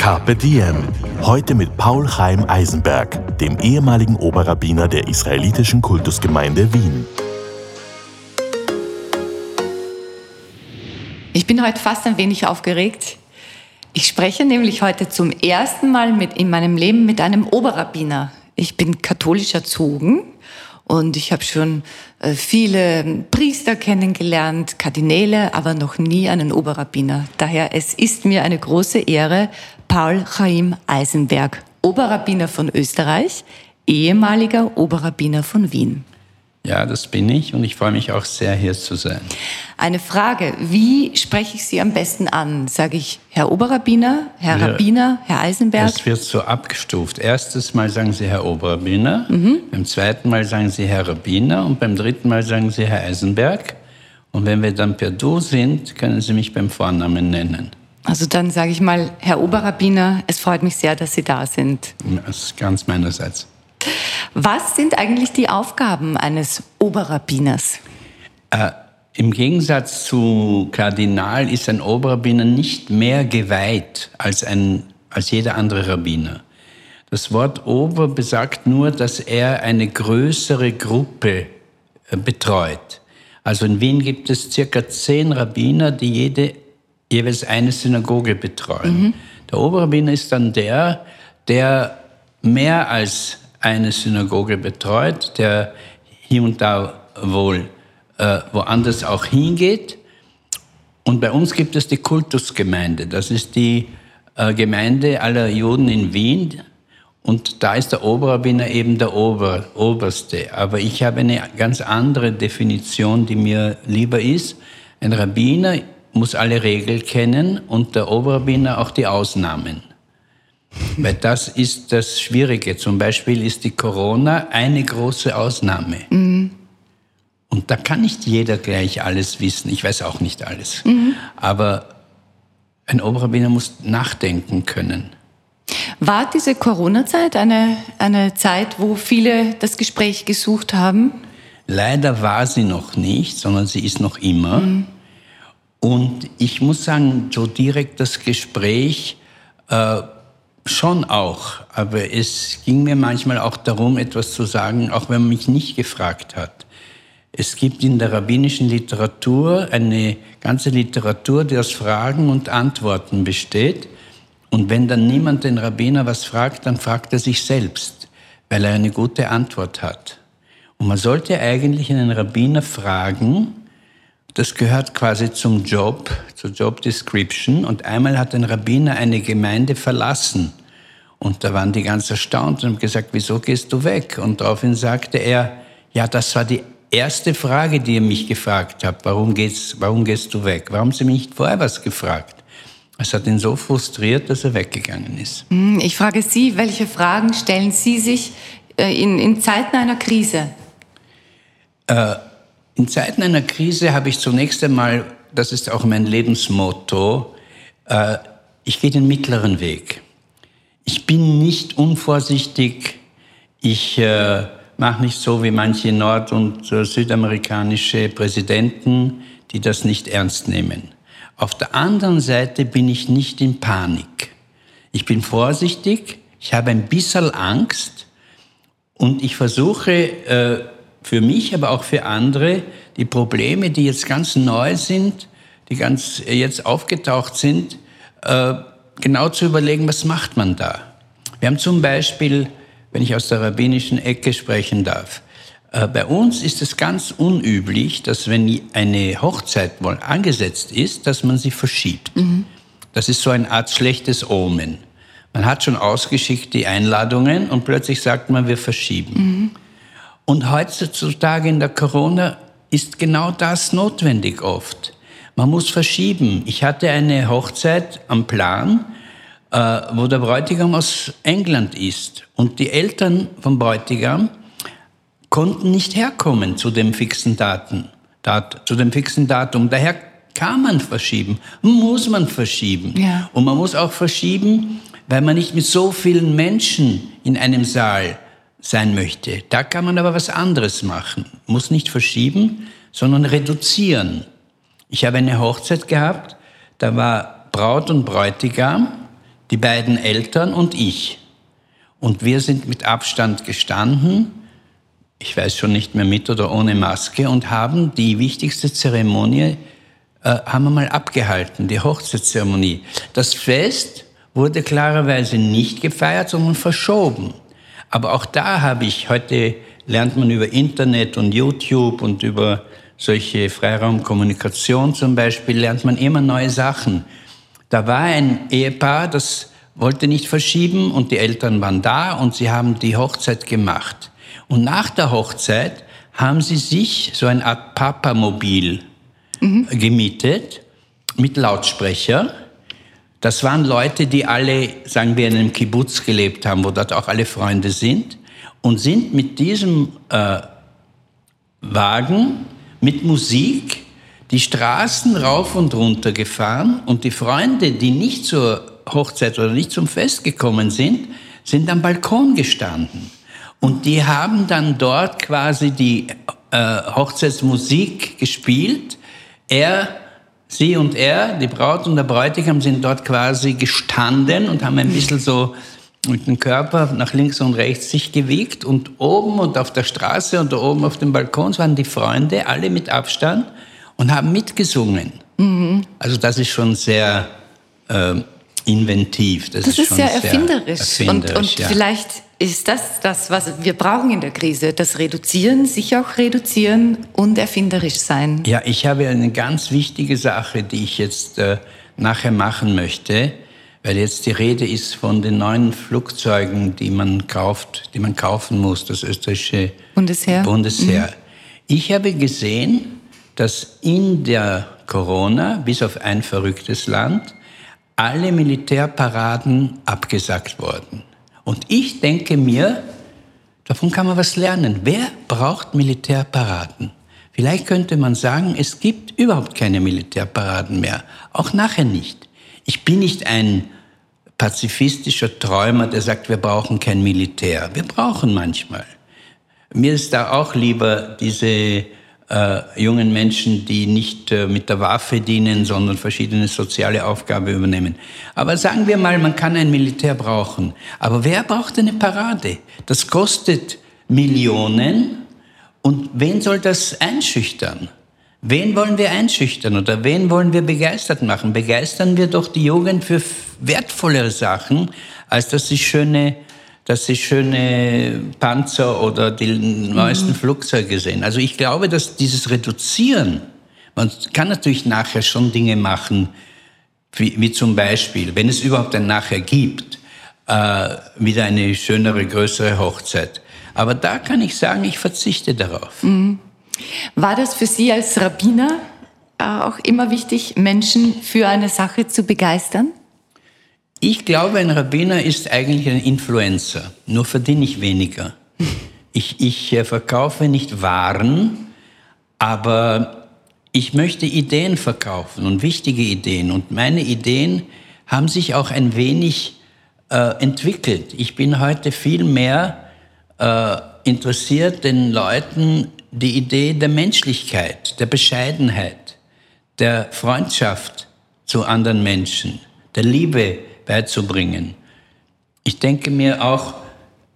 Carpe Diem. Heute mit Paul Chaim Eisenberg, dem ehemaligen Oberrabbiner der israelitischen Kultusgemeinde Wien. Ich bin heute fast ein wenig aufgeregt. Ich spreche nämlich heute zum ersten Mal mit, in meinem Leben mit einem Oberrabbiner. Ich bin katholisch erzogen und ich habe schon äh, viele Priester kennengelernt, Kardinäle, aber noch nie einen Oberrabbiner. Daher es ist mir eine große Ehre, Paul Chaim Eisenberg, Oberrabbiner von Österreich, ehemaliger Oberrabbiner von Wien. Ja, das bin ich und ich freue mich auch sehr, hier zu sein. Eine Frage, wie spreche ich Sie am besten an? Sage ich Herr Oberrabbiner, Herr Wir- Rabbiner, Herr Eisenberg? Es wird so abgestuft. Erstes Mal sagen Sie Herr Oberrabbiner, beim zweiten Mal sagen Sie Herr Rabbiner und beim dritten Mal sagen Sie Herr Eisenberg. Und wenn wir dann per Du sind, können Sie mich beim Vornamen nennen. Also dann sage ich mal, Herr Oberrabbiner, es freut mich sehr, dass Sie da sind. Das ist ganz meinerseits. Was sind eigentlich die Aufgaben eines Oberrabbiners? Äh, Im Gegensatz zu Kardinal ist ein Oberrabbiner nicht mehr geweiht als, ein, als jeder andere Rabbiner. Das Wort Ober besagt nur, dass er eine größere Gruppe äh, betreut. Also in Wien gibt es circa zehn Rabbiner, die jede jeweils eine Synagoge betreuen. Der Oberrabbiner ist dann der, der mehr als eine Synagoge betreut, der hier und da wohl äh, woanders auch hingeht. Und bei uns gibt es die Kultusgemeinde. Das ist die äh, Gemeinde aller Juden in Wien. Und da ist der Oberrabbiner eben der Ober, Oberste. Aber ich habe eine ganz andere Definition, die mir lieber ist. Ein Rabbiner muss alle Regeln kennen und der Oberrabbiner auch die Ausnahmen. Weil das ist das Schwierige. Zum Beispiel ist die Corona eine große Ausnahme. Und da kann nicht jeder gleich alles wissen. Ich weiß auch nicht alles. Aber ein Oberrabbiner muss nachdenken können. War diese Corona-Zeit eine, eine Zeit, wo viele das Gespräch gesucht haben? Leider war sie noch nicht, sondern sie ist noch immer. Und ich muss sagen, so direkt das Gespräch äh, schon auch. Aber es ging mir manchmal auch darum, etwas zu sagen, auch wenn man mich nicht gefragt hat. Es gibt in der rabbinischen Literatur eine ganze Literatur, die aus Fragen und Antworten besteht. Und wenn dann niemand den Rabbiner was fragt, dann fragt er sich selbst, weil er eine gute Antwort hat. Und man sollte eigentlich einen Rabbiner fragen, das gehört quasi zum Job, zur Job Description. Und einmal hat ein Rabbiner eine Gemeinde verlassen. Und da waren die ganz erstaunt und haben gesagt, wieso gehst du weg? Und daraufhin sagte er, ja, das war die erste Frage, die ihr mich gefragt habt. Warum, geht's, warum gehst du weg? Warum haben sie mich nicht vorher was gefragt? Es hat ihn so frustriert, dass er weggegangen ist. Hm, Ich frage Sie, welche Fragen stellen Sie sich äh, in, in Zeiten einer Krise? In Zeiten einer Krise habe ich zunächst einmal, das ist auch mein Lebensmotto, äh, ich gehe den mittleren Weg. Ich bin nicht unvorsichtig, ich äh, mache nicht so wie manche nord- und äh, südamerikanische Präsidenten, die das nicht ernst nehmen. Auf der anderen Seite bin ich nicht in Panik. Ich bin vorsichtig, ich habe ein bisschen Angst, und ich versuche äh, für mich, aber auch für andere, die Probleme, die jetzt ganz neu sind, die ganz äh, jetzt aufgetaucht sind, äh, genau zu überlegen, was macht man da? Wir haben zum Beispiel, wenn ich aus der rabbinischen Ecke sprechen darf, äh, bei uns ist es ganz unüblich, dass wenn eine Hochzeit wohl angesetzt ist, dass man sie verschiebt. Das ist so eine Art schlechtes Omen. Man hat schon ausgeschickt die Einladungen und plötzlich sagt man, wir verschieben. Und heutzutage in der Corona ist genau das notwendig oft. Man muss verschieben. Ich hatte eine Hochzeit am Plan äh, wo der Bräutigam aus England ist. Und die Eltern vom Bräutigam konnten nicht herkommen zu dem fixen Daten, Dat, zu dem fixen Datum. Daher kann man verschieben, muss man verschieben. Ja. Und man muss auch verschieben, weil man nicht mit so vielen Menschen in einem Saal sein möchte. Da kann man aber was anderes machen. Muss nicht verschieben, sondern reduzieren. Ich habe eine Hochzeit gehabt, da war Braut und Bräutigam, die beiden Eltern und ich. Und wir sind mit Abstand gestanden, ich weiß schon nicht mehr mit oder ohne Maske, und haben die wichtigste Zeremonie, äh, haben wir mal abgehalten, die Hochzeitszeremonie. Das Fest wurde klarerweise nicht gefeiert, sondern verschoben. Aber auch da habe ich, heute lernt man über Internet und YouTube und über solche Freiraumkommunikation zum Beispiel, lernt man immer neue Sachen. Da war ein Ehepaar, das wollte nicht verschieben und die Eltern waren da und sie haben die Hochzeit gemacht. Und nach der Hochzeit haben sie sich so eine Art Papamobil mhm. gemietet mit Lautsprecher. Das waren Leute, die alle, sagen wir, in einem Kibbutz gelebt haben, wo dort auch alle Freunde sind und sind mit diesem äh, Wagen mit Musik die Straßen rauf und runter gefahren und die Freunde, die nicht zur Hochzeit oder nicht zum Fest gekommen sind, sind am Balkon gestanden. Und die haben dann dort quasi die äh, Hochzeitsmusik gespielt. Er, sie und er, die Braut und der Bräutigam sind dort quasi gestanden und haben ein bisschen so mit dem Körper nach links und rechts sich gewegt und oben und auf der Straße und da oben auf dem Balkon waren die Freunde, alle mit Abstand und haben mitgesungen. Mhm. Also das ist schon sehr äh, inventiv. Das, das ist, ist sehr erfinderisch. erfinderisch. Und, und ja. vielleicht ist das das, was wir brauchen in der Krise. Das Reduzieren, sich auch reduzieren und erfinderisch sein. Ja, ich habe eine ganz wichtige Sache, die ich jetzt äh, nachher machen möchte weil jetzt die Rede ist von den neuen Flugzeugen, die man kauft, die man kaufen muss, das österreichische Bundesheer. Bundesheer. Mhm. Ich habe gesehen, dass in der Corona, bis auf ein verrücktes Land, alle Militärparaden abgesagt wurden. Und ich denke mir, davon kann man was lernen. Wer braucht Militärparaden? Vielleicht könnte man sagen, es gibt überhaupt keine Militärparaden mehr, auch nachher nicht. Ich bin nicht ein pazifistischer Träumer, der sagt, wir brauchen kein Militär. Wir brauchen manchmal. Mir ist da auch lieber diese äh, jungen Menschen, die nicht äh, mit der Waffe dienen, sondern verschiedene soziale Aufgaben übernehmen. Aber sagen wir mal, man kann ein Militär brauchen. Aber wer braucht eine Parade? Das kostet Millionen. Und wen soll das einschüchtern? Wen wollen wir einschüchtern oder wen wollen wir begeistert machen? Begeistern wir doch die Jugend für wertvollere Sachen, als dass sie schöne, dass sie schöne Panzer oder die neuesten mhm. Flugzeuge sehen. Also ich glaube, dass dieses Reduzieren, man kann natürlich nachher schon Dinge machen, wie, wie zum Beispiel, wenn es überhaupt ein Nachher gibt, äh, wieder eine schönere, größere Hochzeit. Aber da kann ich sagen, ich verzichte darauf. Mhm. War das für Sie als Rabbiner äh, auch immer wichtig, Menschen für eine Sache zu begeistern? Ich glaube, ein Rabbiner ist eigentlich ein Influencer, nur verdiene ich weniger. Ich, ich äh, verkaufe nicht Waren, aber ich möchte Ideen verkaufen und wichtige Ideen. Und meine Ideen haben sich auch ein wenig äh, entwickelt. Ich bin heute viel mehr äh, interessiert, den Leuten die Idee der Menschlichkeit, der Bescheidenheit, der Freundschaft zu anderen Menschen, der Liebe beizubringen. Ich denke mir auch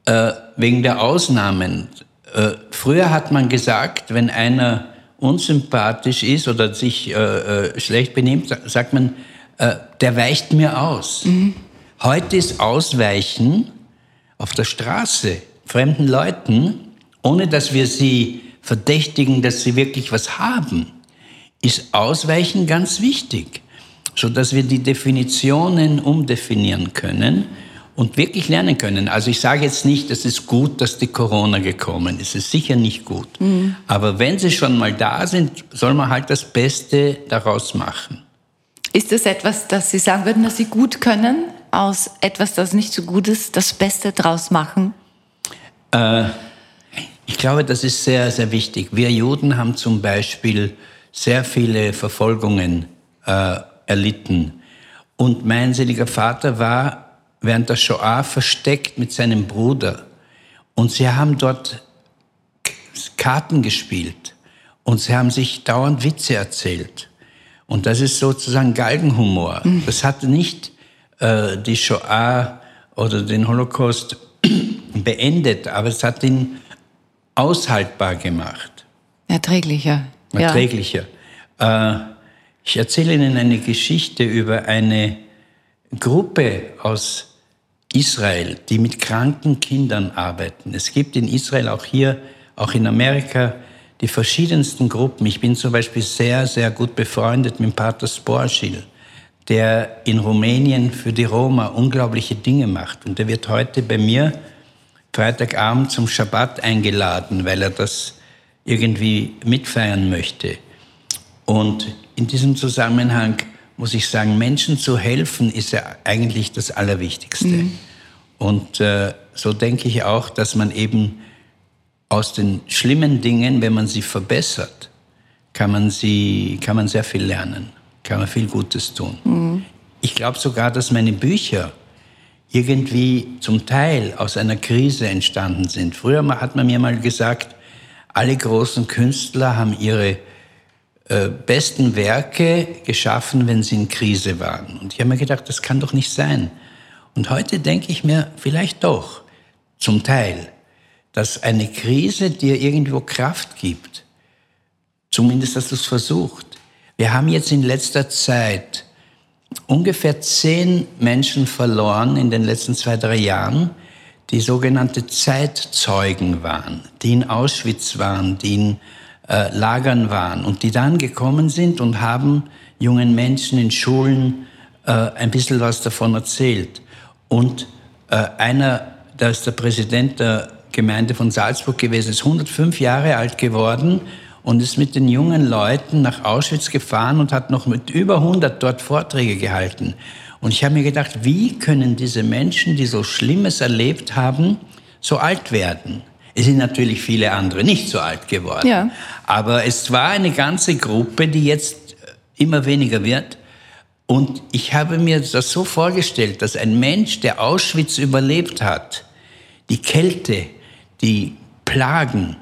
äh, wegen der Ausnahmen. Äh, früher hat man gesagt, wenn einer unsympathisch ist oder sich äh, äh schlecht benimmt, sagt man, äh, der weicht mir aus. Mhm. Heute ist Ausweichen auf der Straße fremden Leuten, ohne dass wir sie verdächtigen, dass sie wirklich was haben, ist Ausweichen ganz wichtig, so dass wir die Definitionen umdefinieren können und wirklich lernen können. Also ich sage jetzt nicht, es ist gut, dass die Corona gekommen ist. Es ist sicher nicht gut. Mhm. Aber wenn sie schon mal da sind, soll man halt das Beste daraus machen. Ist das etwas, das Sie sagen würden, dass Sie gut können? aus etwas, das nicht so gut ist, das Beste draus machen? Äh, ich glaube, das ist sehr, sehr wichtig. Wir Juden haben zum Beispiel sehr viele Verfolgungen äh, erlitten. Und mein seliger Vater war während der Shoah versteckt mit seinem Bruder. Und sie haben dort Karten gespielt. Und sie haben sich dauernd Witze erzählt. Und das ist sozusagen Galgenhumor. Mhm. Das hat nicht äh, die Shoah oder den Holocaust beendet, aber es hat ihn aushaltbar gemacht. Erträglicher. Erträglicher. Ja. Äh, ich erzähle Ihnen eine Geschichte über eine Gruppe aus Israel, die mit kranken Kindern arbeiten. Es gibt in Israel auch hier, auch in Amerika, die verschiedensten Gruppen. Ich bin zum Beispiel sehr, sehr gut befreundet mit Pater Sporschil, der in Rumänien für die Roma unglaubliche Dinge macht. Und der wird heute bei mir Freitagabend zum Schabbat eingeladen, weil er das irgendwie mitfeiern möchte. Und in diesem Zusammenhang muss ich sagen, Menschen zu helfen ist ja eigentlich das Allerwichtigste. Mhm. Und äh, so denke ich auch, dass man eben aus den schlimmen Dingen, wenn man sie verbessert, kann man, sie, kann man sehr viel lernen, kann man viel Gutes tun. Mhm. Ich glaube sogar, dass meine Bücher irgendwie zum Teil aus einer Krise entstanden sind. Früher hat man mir mal gesagt, alle großen Künstler haben ihre besten Werke geschaffen, wenn sie in Krise waren. Und ich habe mir gedacht, das kann doch nicht sein. Und heute denke ich mir, vielleicht doch, zum Teil, dass eine Krise dir irgendwo Kraft gibt. Zumindest hast du es versucht. Wir haben jetzt in letzter Zeit ungefähr zehn Menschen verloren in den letzten zwei, drei Jahren, die sogenannte Zeitzeugen waren, die in Auschwitz waren, die in äh, Lagern waren und die dann gekommen sind und haben jungen Menschen in Schulen äh, ein bisschen was davon erzählt. Und äh, einer, da ist der Präsident der Gemeinde von Salzburg gewesen, ist 105 Jahre alt geworden und ist mit den jungen Leuten nach Auschwitz gefahren und hat noch mit über 100 dort Vorträge gehalten. Und ich habe mir gedacht, wie können diese Menschen, die so Schlimmes erlebt haben, so alt werden? Es sind natürlich viele andere nicht so alt geworden. Ja. Aber es war eine ganze Gruppe, die jetzt äh, immer weniger wird. Und ich habe mir das so vorgestellt, dass ein Mensch, der Auschwitz überlebt hat, die Kälte, die Plagen,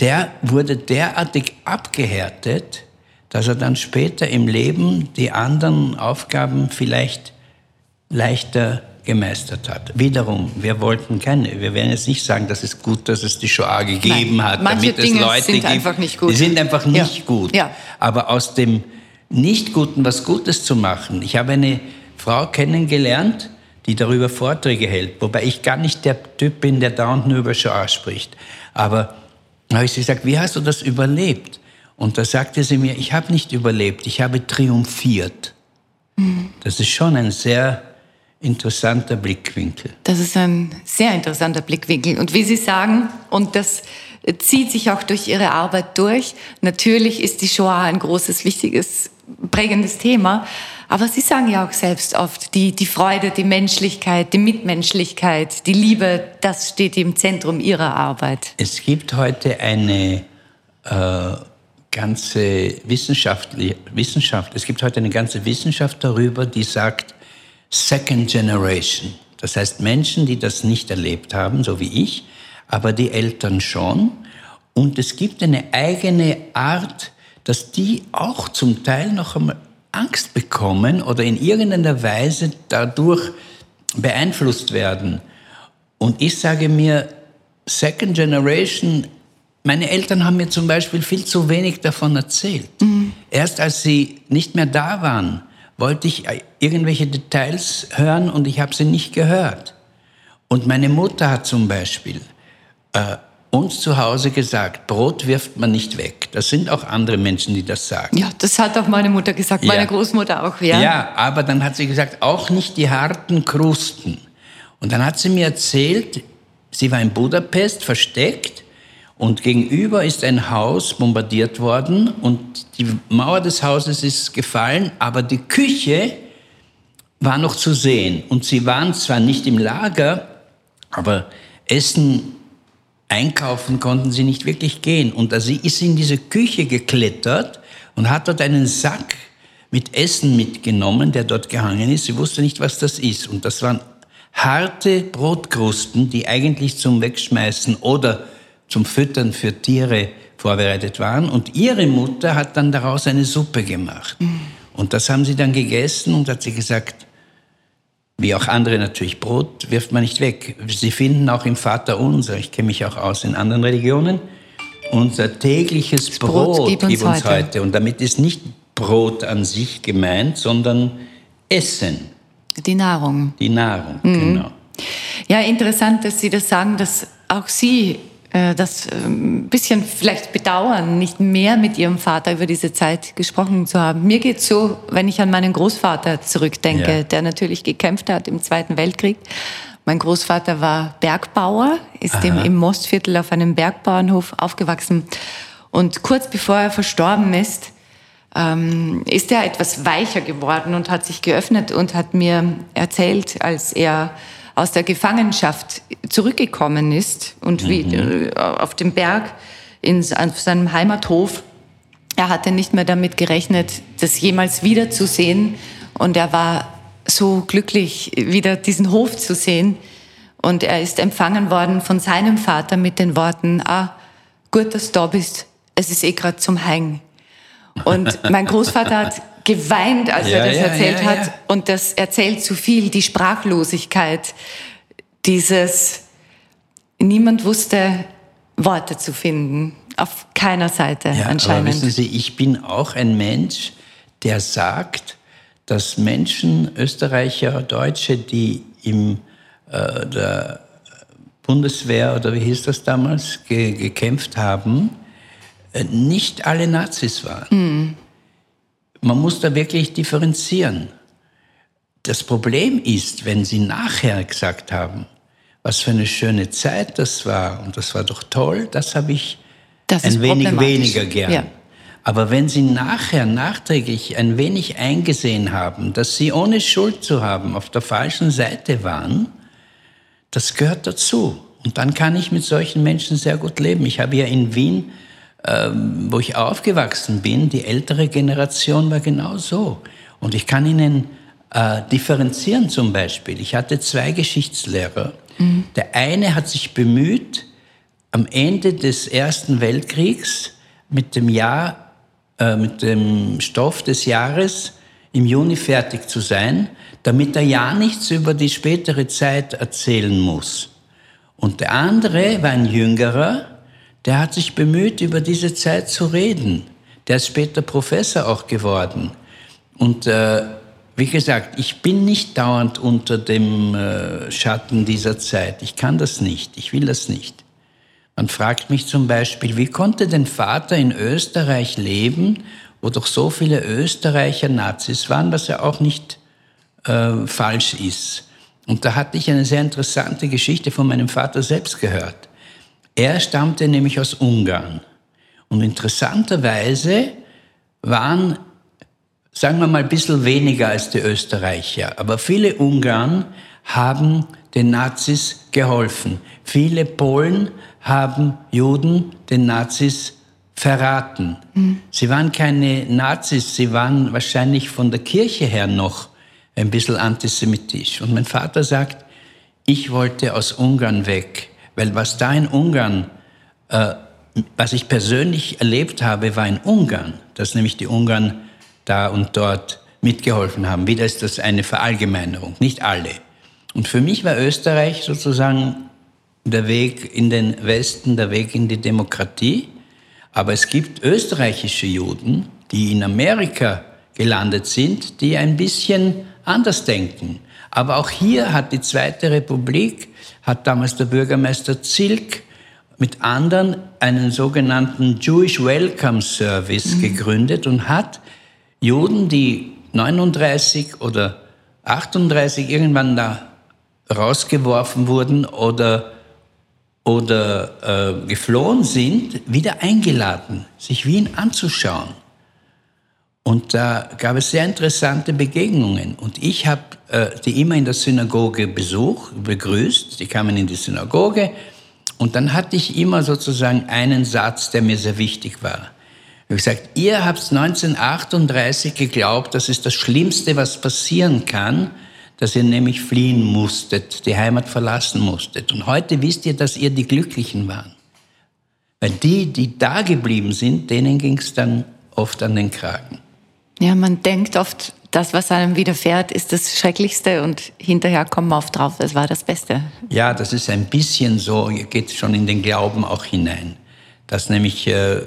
der wurde derartig abgehärtet, dass er dann später im Leben die anderen Aufgaben vielleicht leichter gemeistert hat. Wiederum, wir wollten keine, wir werden jetzt nicht sagen, dass es gut, dass es die Shoah gegeben Nein, hat, manche damit Dinge es Leute sind gibt. Einfach nicht gut. Die sind einfach nicht ja. gut. Ja. Aber aus dem Nicht-Guten was Gutes zu machen. Ich habe eine Frau kennengelernt, die darüber Vorträge hält, wobei ich gar nicht der Typ bin, der dauernd nur über Shoah spricht. Aber da habe ich sie gesagt, wie hast du das überlebt? Und da sagte sie mir, ich habe nicht überlebt, ich habe triumphiert. Mhm. Das ist schon ein sehr interessanter Blickwinkel. Das ist ein sehr interessanter Blickwinkel. Und wie Sie sagen, und das zieht sich auch durch Ihre Arbeit durch, natürlich ist die Shoah ein großes, wichtiges, prägendes Thema. Aber Sie sagen ja auch selbst oft, die, die Freude, die Menschlichkeit, die Mitmenschlichkeit, die Liebe, das steht im Zentrum Ihrer Arbeit. Es gibt heute eine äh, ganze Wissenschaft, Wissenschaft, es gibt heute eine ganze Wissenschaft darüber, die sagt, Second Generation. Das heißt Menschen, die das nicht erlebt haben, so wie ich, aber die Eltern schon. Und es gibt eine eigene Art, dass die auch zum Teil noch einmal Angst bekommen oder in irgendeiner Weise dadurch beeinflusst werden. Und ich sage mir, Second Generation, meine Eltern haben mir zum Beispiel viel zu wenig davon erzählt. Mhm. Erst als sie nicht mehr da waren, wollte ich irgendwelche Details hören und ich habe sie nicht gehört. Und meine Mutter hat zum Beispiel äh, uns zu Hause gesagt, Brot wirft man nicht weg. Das sind auch andere Menschen, die das sagen. Ja, das hat auch meine Mutter gesagt, meine Großmutter auch, ja. Ja, aber dann hat sie gesagt, auch nicht die harten Krusten. Und dann hat sie mir erzählt, sie war in Budapest versteckt und gegenüber ist ein Haus bombardiert worden und die Mauer des Hauses ist gefallen, aber die Küche war noch zu sehen. Und sie waren zwar nicht im Lager, aber Essen einkaufen konnten sie nicht wirklich gehen. Und sie ist in diese Küche geklettert und hat dort einen Sack mit Essen mitgenommen, der dort gehangen ist. Sie wusste nicht, was das ist. Und das waren harte Brotkrusten, die eigentlich zum Wegschmeißen oder zum Füttern für Tiere vorbereitet waren. Und ihre Mutter hat dann daraus eine Suppe gemacht. Und das haben sie dann gegessen und hat sie gesagt, wie auch andere natürlich, Brot wirft man nicht weg. Sie finden auch im Vater unser, ich kenne mich auch aus in anderen Religionen, unser tägliches Brot, Brot gib uns, gib uns heute. heute. Und damit ist nicht Brot an sich gemeint, sondern Essen. Die Nahrung. Die Nahrung, mhm. genau. Ja, interessant, dass Sie das sagen, dass auch Sie das ein ähm, bisschen vielleicht bedauern, nicht mehr mit ihrem Vater über diese Zeit gesprochen zu haben. Mir geht es so, wenn ich an meinen Großvater zurückdenke, ja. der natürlich gekämpft hat im Zweiten Weltkrieg. Mein Großvater war Bergbauer, ist im, im Mostviertel auf einem Bergbauernhof aufgewachsen. Und kurz bevor er verstorben ist, ähm, ist er etwas weicher geworden und hat sich geöffnet und hat mir erzählt, als er aus der Gefangenschaft zurückgekommen ist und wie mhm. Äh, auf dem Berg in, auf seinem Heimathof. Er hatte nicht mehr damit gerechnet, das jemals wiederzusehen. Und er war so glücklich, wieder diesen Hof zu sehen. Und er ist empfangen worden von seinem Vater mit den Worten, ah, gut, dass du da bist. Es ist eh gerade zum Hängen. Und mein Großvater hat geweint, als ja, er das ja, erzählt ja, hat. Und das erzählt zu viel, die Sprachlosigkeit, dieses, niemand wusste Worte zu finden, auf keiner Seite anscheinend. Aber wissen Sie, ich bin auch ein Mensch, der sagt, dass Menschen, Österreicher, Deutsche, die im äh, der Bundeswehr oder wie hieß das damals, ge gekämpft haben, äh, nicht alle Nazis waren. Mhm. Man muss da wirklich differenzieren. Das Problem ist, wenn Sie nachher gesagt haben, was für eine schöne Zeit das war und das war doch toll, das habe ich das ein wenig weniger gern. Ja. Aber wenn Sie nachher nachträglich ein wenig eingesehen haben, dass Sie ohne Schuld zu haben auf der falschen Seite waren, das gehört dazu. Und dann kann ich mit solchen Menschen sehr gut leben. Ich habe ja in Wien ähm, wo ich aufgewachsen bin, die ältere Generation war genau so. Und ich kann Ihnen äh, differenzieren zum Beispiel. Ich hatte zwei Geschichtslehrer. Mhm. Der eine hat sich bemüht, am Ende des Ersten Weltkriegs mit dem Jahr, äh, mit dem Stoff des Jahres im Juni fertig zu sein, damit er ja nichts über die spätere Zeit erzählen muss. Und der andere war ein Jüngerer, der hat sich bemüht, über diese Zeit zu reden. Der ist später Professor auch geworden. Und äh, wie gesagt, ich bin nicht dauernd unter dem äh, Schatten dieser Zeit. Ich kann das nicht. Ich will das nicht. Man fragt mich zum Beispiel, wie konnte denn Vater in Österreich leben, wo doch so viele Österreicher Nazis waren, was ja auch nicht äh, falsch ist. Und da hatte ich eine sehr interessante Geschichte von meinem Vater selbst gehört. Er stammte nämlich aus Ungarn. Und interessanterweise waren, sagen wir mal, ein bisschen weniger als die Österreicher. Aber viele Ungarn haben den Nazis geholfen. Viele Polen haben Juden den Nazis verraten. Mhm. Sie waren keine Nazis, sie waren wahrscheinlich von der Kirche her noch ein bisschen antisemitisch. Und mein Vater sagt, ich wollte aus Ungarn weg. Weil was da in Ungarn, äh, was ich persönlich erlebt habe, war in Ungarn, dass nämlich die Ungarn da und dort mitgeholfen haben. Wieder ist das eine Verallgemeinerung, nicht alle. Und für mich war Österreich sozusagen der Weg in den Westen, der Weg in die Demokratie. Aber es gibt österreichische Juden, die in Amerika gelandet sind, die ein bisschen anders denken. Aber auch hier hat die Zweite Republik hat damals der Bürgermeister Zilk mit anderen einen sogenannten Jewish Welcome Service mhm. gegründet und hat Juden, die 39 oder 38 irgendwann da rausgeworfen wurden oder, oder äh, geflohen sind, wieder eingeladen, sich Wien anzuschauen. Und da gab es sehr interessante Begegnungen. Und ich habe äh, die immer in der Synagoge Besuch, begrüßt. Die kamen in die Synagoge. Und dann hatte ich immer sozusagen einen Satz, der mir sehr wichtig war. Ich habe gesagt, ihr habt 1938 geglaubt, das ist das Schlimmste, was passieren kann, dass ihr nämlich fliehen musstet, die Heimat verlassen musstet. Und heute wisst ihr, dass ihr die Glücklichen waren. Weil die, die da geblieben sind, denen ging es dann oft an den Kragen. Ja, man denkt oft, das, was einem widerfährt, ist das Schrecklichste und hinterher kommt man oft drauf, es war das Beste. Ja, das ist ein bisschen so, geht schon in den Glauben auch hinein. Dass nämlich, äh,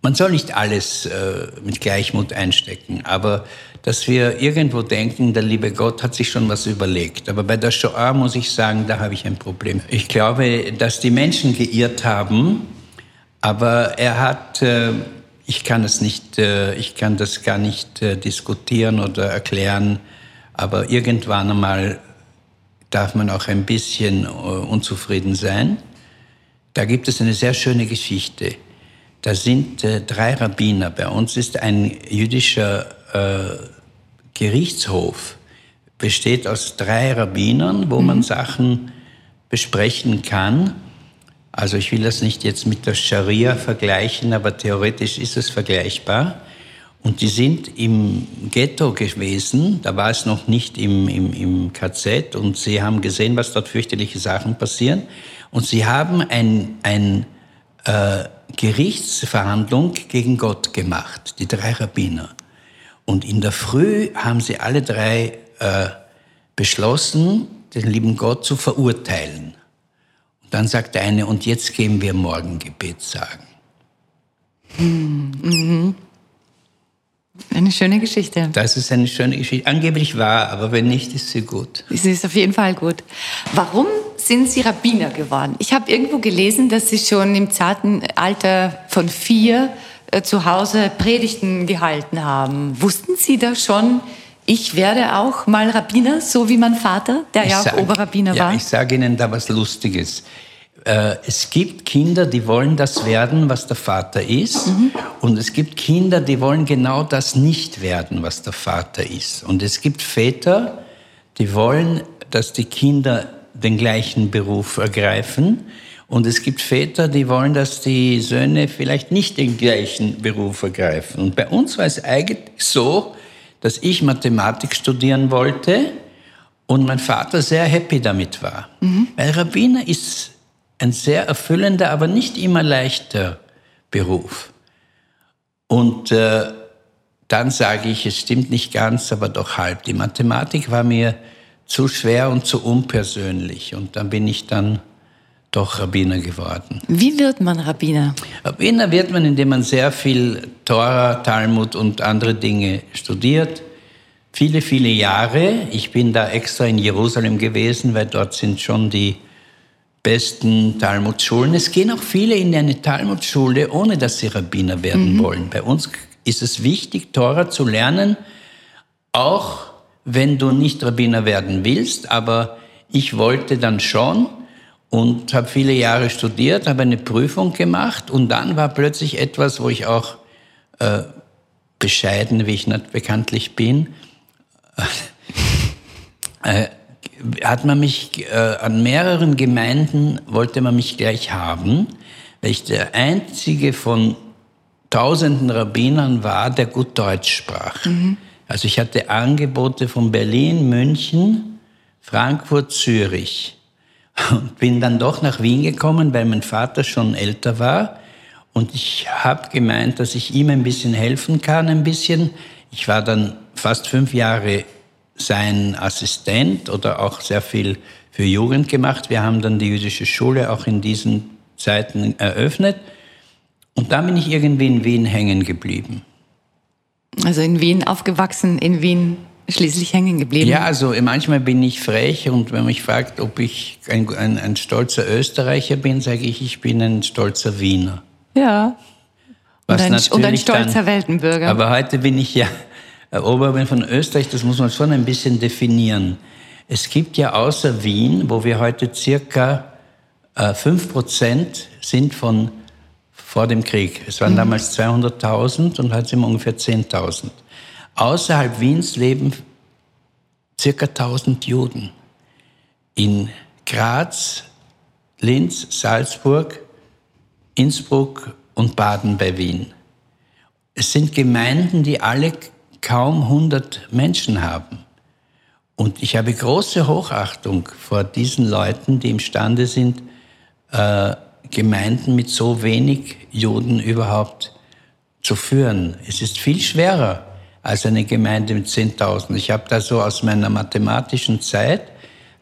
man soll nicht alles äh, mit Gleichmut einstecken, aber dass wir irgendwo denken, der liebe Gott hat sich schon was überlegt. Aber bei der Shoah muss ich sagen, da habe ich ein Problem. Ich glaube, dass die Menschen geirrt haben, aber er hat... Äh, ich kann es nicht, äh, ich kann das gar nicht äh, diskutieren oder erklären, aber irgendwann einmal darf man auch ein bisschen äh, unzufrieden sein. Da gibt es eine sehr schöne Geschichte. Da sind drei Rabbiner. Bei uns ist ein jüdischer Gerichtshof, besteht aus drei Rabbinern, wo man mhm. Sachen besprechen kann. Also ich will das nicht jetzt mit der Scharia vergleichen, aber theoretisch ist es vergleichbar. Und die sind im Ghetto gewesen, da war es noch nicht im, im, im KZ und sie haben gesehen, was dort fürchterliche Sachen passieren. Und sie haben ein, ein äh, Gerichtsverhandlung gegen Gott gemacht, die drei Rabbiner. Und in der Früh haben sie alle drei äh, beschlossen, den lieben Gott zu verurteilen. Dann sagt der eine, und jetzt gehen wir Morgengebet sagen. Hm, mhm. Eine schöne Geschichte. Das ist eine schöne Geschichte. Angeblich wahr, aber wenn nicht, ist sie gut. Sie ist auf jeden Fall gut. Warum sind Sie Rabbiner geworden? Ich habe irgendwo gelesen, dass Sie schon im zarten Alter von vier äh, zu Hause Predigten gehalten haben. Wussten Sie da schon, ich werde auch mal Rabbiner, so wie mein Vater, der ich ja auch sag, Oberrabbiner ja, war? Ich sage Ihnen da was Lustiges. Äh, es gibt Kinder, die wollen das werden, was der Vater ist. Mhm. Und es gibt Kinder, die wollen genau das nicht werden, was der Vater ist. Und es gibt Väter, die wollen, dass die Kinder den gleichen Beruf ergreifen. Und es gibt Väter, die wollen, dass die Söhne vielleicht nicht den gleichen Beruf ergreifen. Und bei uns war es eigentlich so, dass ich Mathematik studieren wollte und mein Vater sehr happy damit war. Mhm. Weil Rabbiner ist ein sehr erfüllender, aber nicht immer leichter Beruf. Und äh, dann sage ich, es stimmt nicht ganz, aber doch halb. Die Mathematik war mir zu schwer und zu unpersönlich. Und dann bin ich dann doch Rabbiner geworden. Wie wird man Rabbiner? Rabbiner wird man, indem man sehr viel Tora, Talmud und andere Dinge studiert. Viele, viele Jahre. Ich bin da extra in Jerusalem gewesen, weil dort sind schon die besten Talmudschulen. Es gehen auch viele in eine Talmudschule, ohne dass sie Rabbiner werden mhm. wollen. Bei uns ist es wichtig, Tora zu lernen, auch wenn du nicht Rabbiner werden willst. Aber ich wollte dann schon und habe viele Jahre studiert, habe eine Prüfung gemacht und dann war plötzlich etwas, wo ich auch äh, bescheiden, wie ich nicht bekanntlich bin, äh, hat man mich äh, an mehreren Gemeinden wollte man mich gleich haben, weil ich der einzige von tausenden Rabbinern war, der gut Deutsch sprach. Mhm. Also ich hatte Angebote von Berlin, München, Frankfurt, Zürich und bin dann doch nach Wien gekommen, weil mein Vater schon älter war und ich habe gemeint, dass ich ihm ein bisschen helfen kann, ein bisschen. Ich war dann fast fünf Jahre sein Assistent oder auch sehr viel für Jugend gemacht. Wir haben dann die jüdische Schule auch in diesen Zeiten eröffnet. Und da bin ich irgendwie in Wien hängen geblieben. Also in Wien aufgewachsen, in Wien schließlich hängen geblieben? Ja, also manchmal bin ich frech und wenn man mich fragt, ob ich ein, ein, ein stolzer Österreicher bin, sage ich, ich bin ein stolzer Wiener. Ja. Und ein, und ein, stolzer dann, Weltenbürger. Aber heute bin ich ja Oberbürgermeister von Österreich, das muss man schon ein bisschen definieren. Es gibt ja außer Wien, wo wir heute circa äh, 5% sind von, vor dem Krieg. Es waren damals 200.000 und heute sind wir ungefähr 10.000. Außerhalb Wiens leben circa 1000 Juden. In Graz, Linz, Salzburg, Innsbruck und Baden bei Wien. Es sind Gemeinden, die alle kaum 100 Menschen haben. Und ich habe große Hochachtung vor diesen Leuten, die imstande sind, äh, Gemeinden mit so wenig Juden überhaupt zu führen. Es ist viel schwerer als eine Gemeinde mit 10.000. Ich habe da so aus meiner mathematischen Zeit,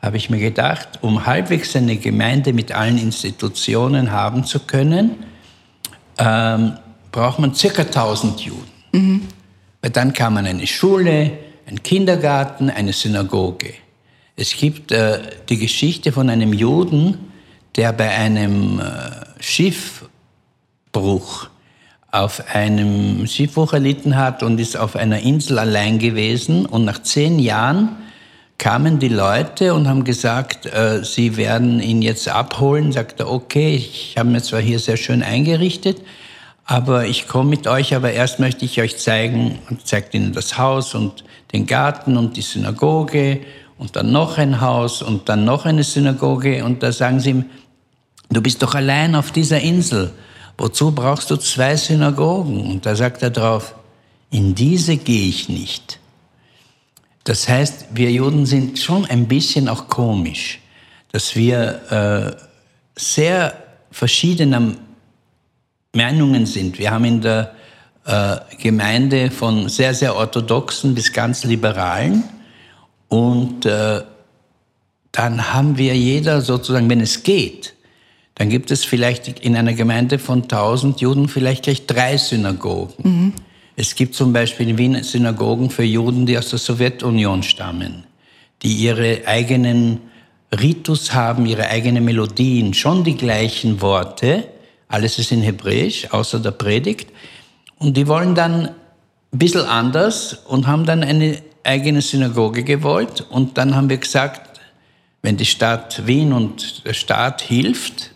habe ich mir gedacht, um halbwegs eine Gemeinde mit allen Institutionen haben zu können, ähm, braucht man circa 1000 Juden. Mhm. Weil dann kann man eine Schule, einen Kindergarten, eine Synagoge. Es gibt äh, die Geschichte von einem Juden, der bei einem äh, Schiffbruch auf einem Schiffbruch erlitten hat und ist auf einer Insel allein gewesen. Und nach zehn Jahren kamen die Leute und haben gesagt, äh, sie werden ihn jetzt abholen. Sagt er, okay, ich habe mir zwar hier sehr schön eingerichtet, aber ich komme mit euch, aber erst möchte ich euch zeigen und zeigt ihnen das Haus und den Garten und die Synagoge und dann noch ein Haus und dann noch eine Synagoge und da sagen sie ihm, du bist doch allein auf dieser Insel, wozu brauchst du zwei Synagogen? Und da sagt er drauf, in diese gehe ich nicht. Das heißt, wir Juden sind schon ein bisschen auch komisch, dass wir äh, sehr verschiedener Meinungen sind. Wir haben in der äh, Gemeinde von sehr, sehr orthodoxen bis ganz liberalen und äh, dann haben wir jeder sozusagen, wenn es geht, dann gibt es vielleicht in einer Gemeinde von 1000 Juden vielleicht gleich drei Synagogen. Mhm. Es gibt zum Beispiel in Wien Synagogen für Juden, die aus der Sowjetunion stammen, die ihre eigenen Ritus haben, ihre eigenen Melodien, schon die gleichen Worte, alles ist in Hebräisch, außer der Predigt. Und die wollen dann ein bisschen anders und haben dann eine eigene Synagoge gewollt. Und dann haben wir gesagt, wenn die Stadt Wien und der Staat hilft,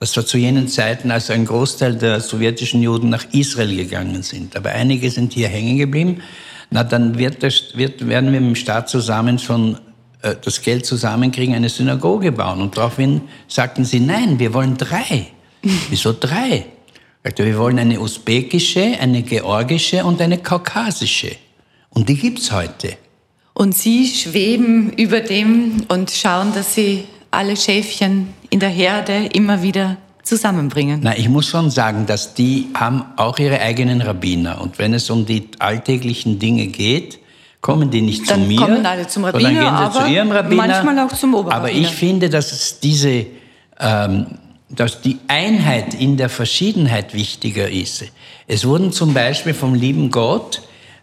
das war zu jenen Zeiten, als ein Großteil der sowjetischen Juden nach Israel gegangen sind. Aber einige sind hier hängen geblieben. Na, dann wird das, wird, werden wir mit dem Staat zusammen schon äh, das Geld zusammenkriegen, eine Synagoge bauen. Und daraufhin sagten sie, nein, wir wollen drei. Wieso drei? Sagte, wir wollen eine usbekische, eine georgische und eine kaukasische. Und die gibt's heute. Und Sie schweben über dem und schauen, dass Sie alle Schäfchen in der Herde immer wieder zusammenbringen? Na, ich muss schon sagen, dass die haben auch ihre eigenen Rabbiner. Und wenn es um die alltäglichen Dinge geht, kommen die nicht dann zu mir. kommen alle zum Rabbiner, dann gehen sie zu ihrem Rabbiner. manchmal auch zum Oberrabbiner. Aber ich finde, dass es diese, ähm, dass die Einheit in der Verschiedenheit wichtiger ist. Es wurden zum Beispiel vom lieben Gott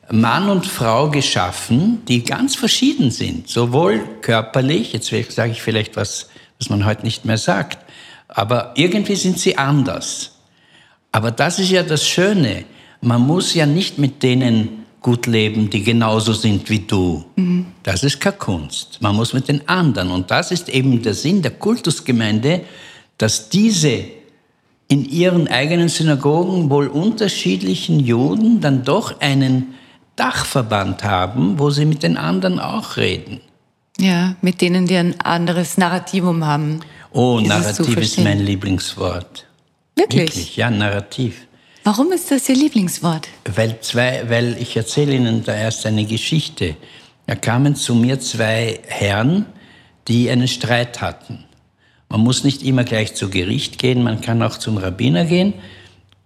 Mann und Frau geschaffen, die ganz verschieden sind, sowohl körperlich, jetzt sage ich vielleicht was, was man heute nicht mehr sagt, aber irgendwie sind sie anders. Aber das ist ja das Schöne. Man muss ja nicht mit denen gut leben, die genauso sind wie du. Mhm. Das ist keine Kunst. Man muss mit den anderen. Und das ist eben der Sinn der Kultusgemeinde, dass diese in ihren eigenen Synagogen wohl unterschiedlichen Juden dann doch einen Dachverband haben, wo sie mit den anderen auch reden. Ja, mit denen die ein anderes Narrativum haben. Oh, ist Narrativ ist mein Lieblingswort. Wirklich? Wirklich? Ja, Narrativ. Warum ist das Ihr Lieblingswort? Weil, zwei, weil ich erzähle Ihnen da erst eine Geschichte. Da kamen zu mir zwei Herren, die einen Streit hatten. Man muss nicht immer gleich zu Gericht gehen, man kann auch zum Rabbiner gehen.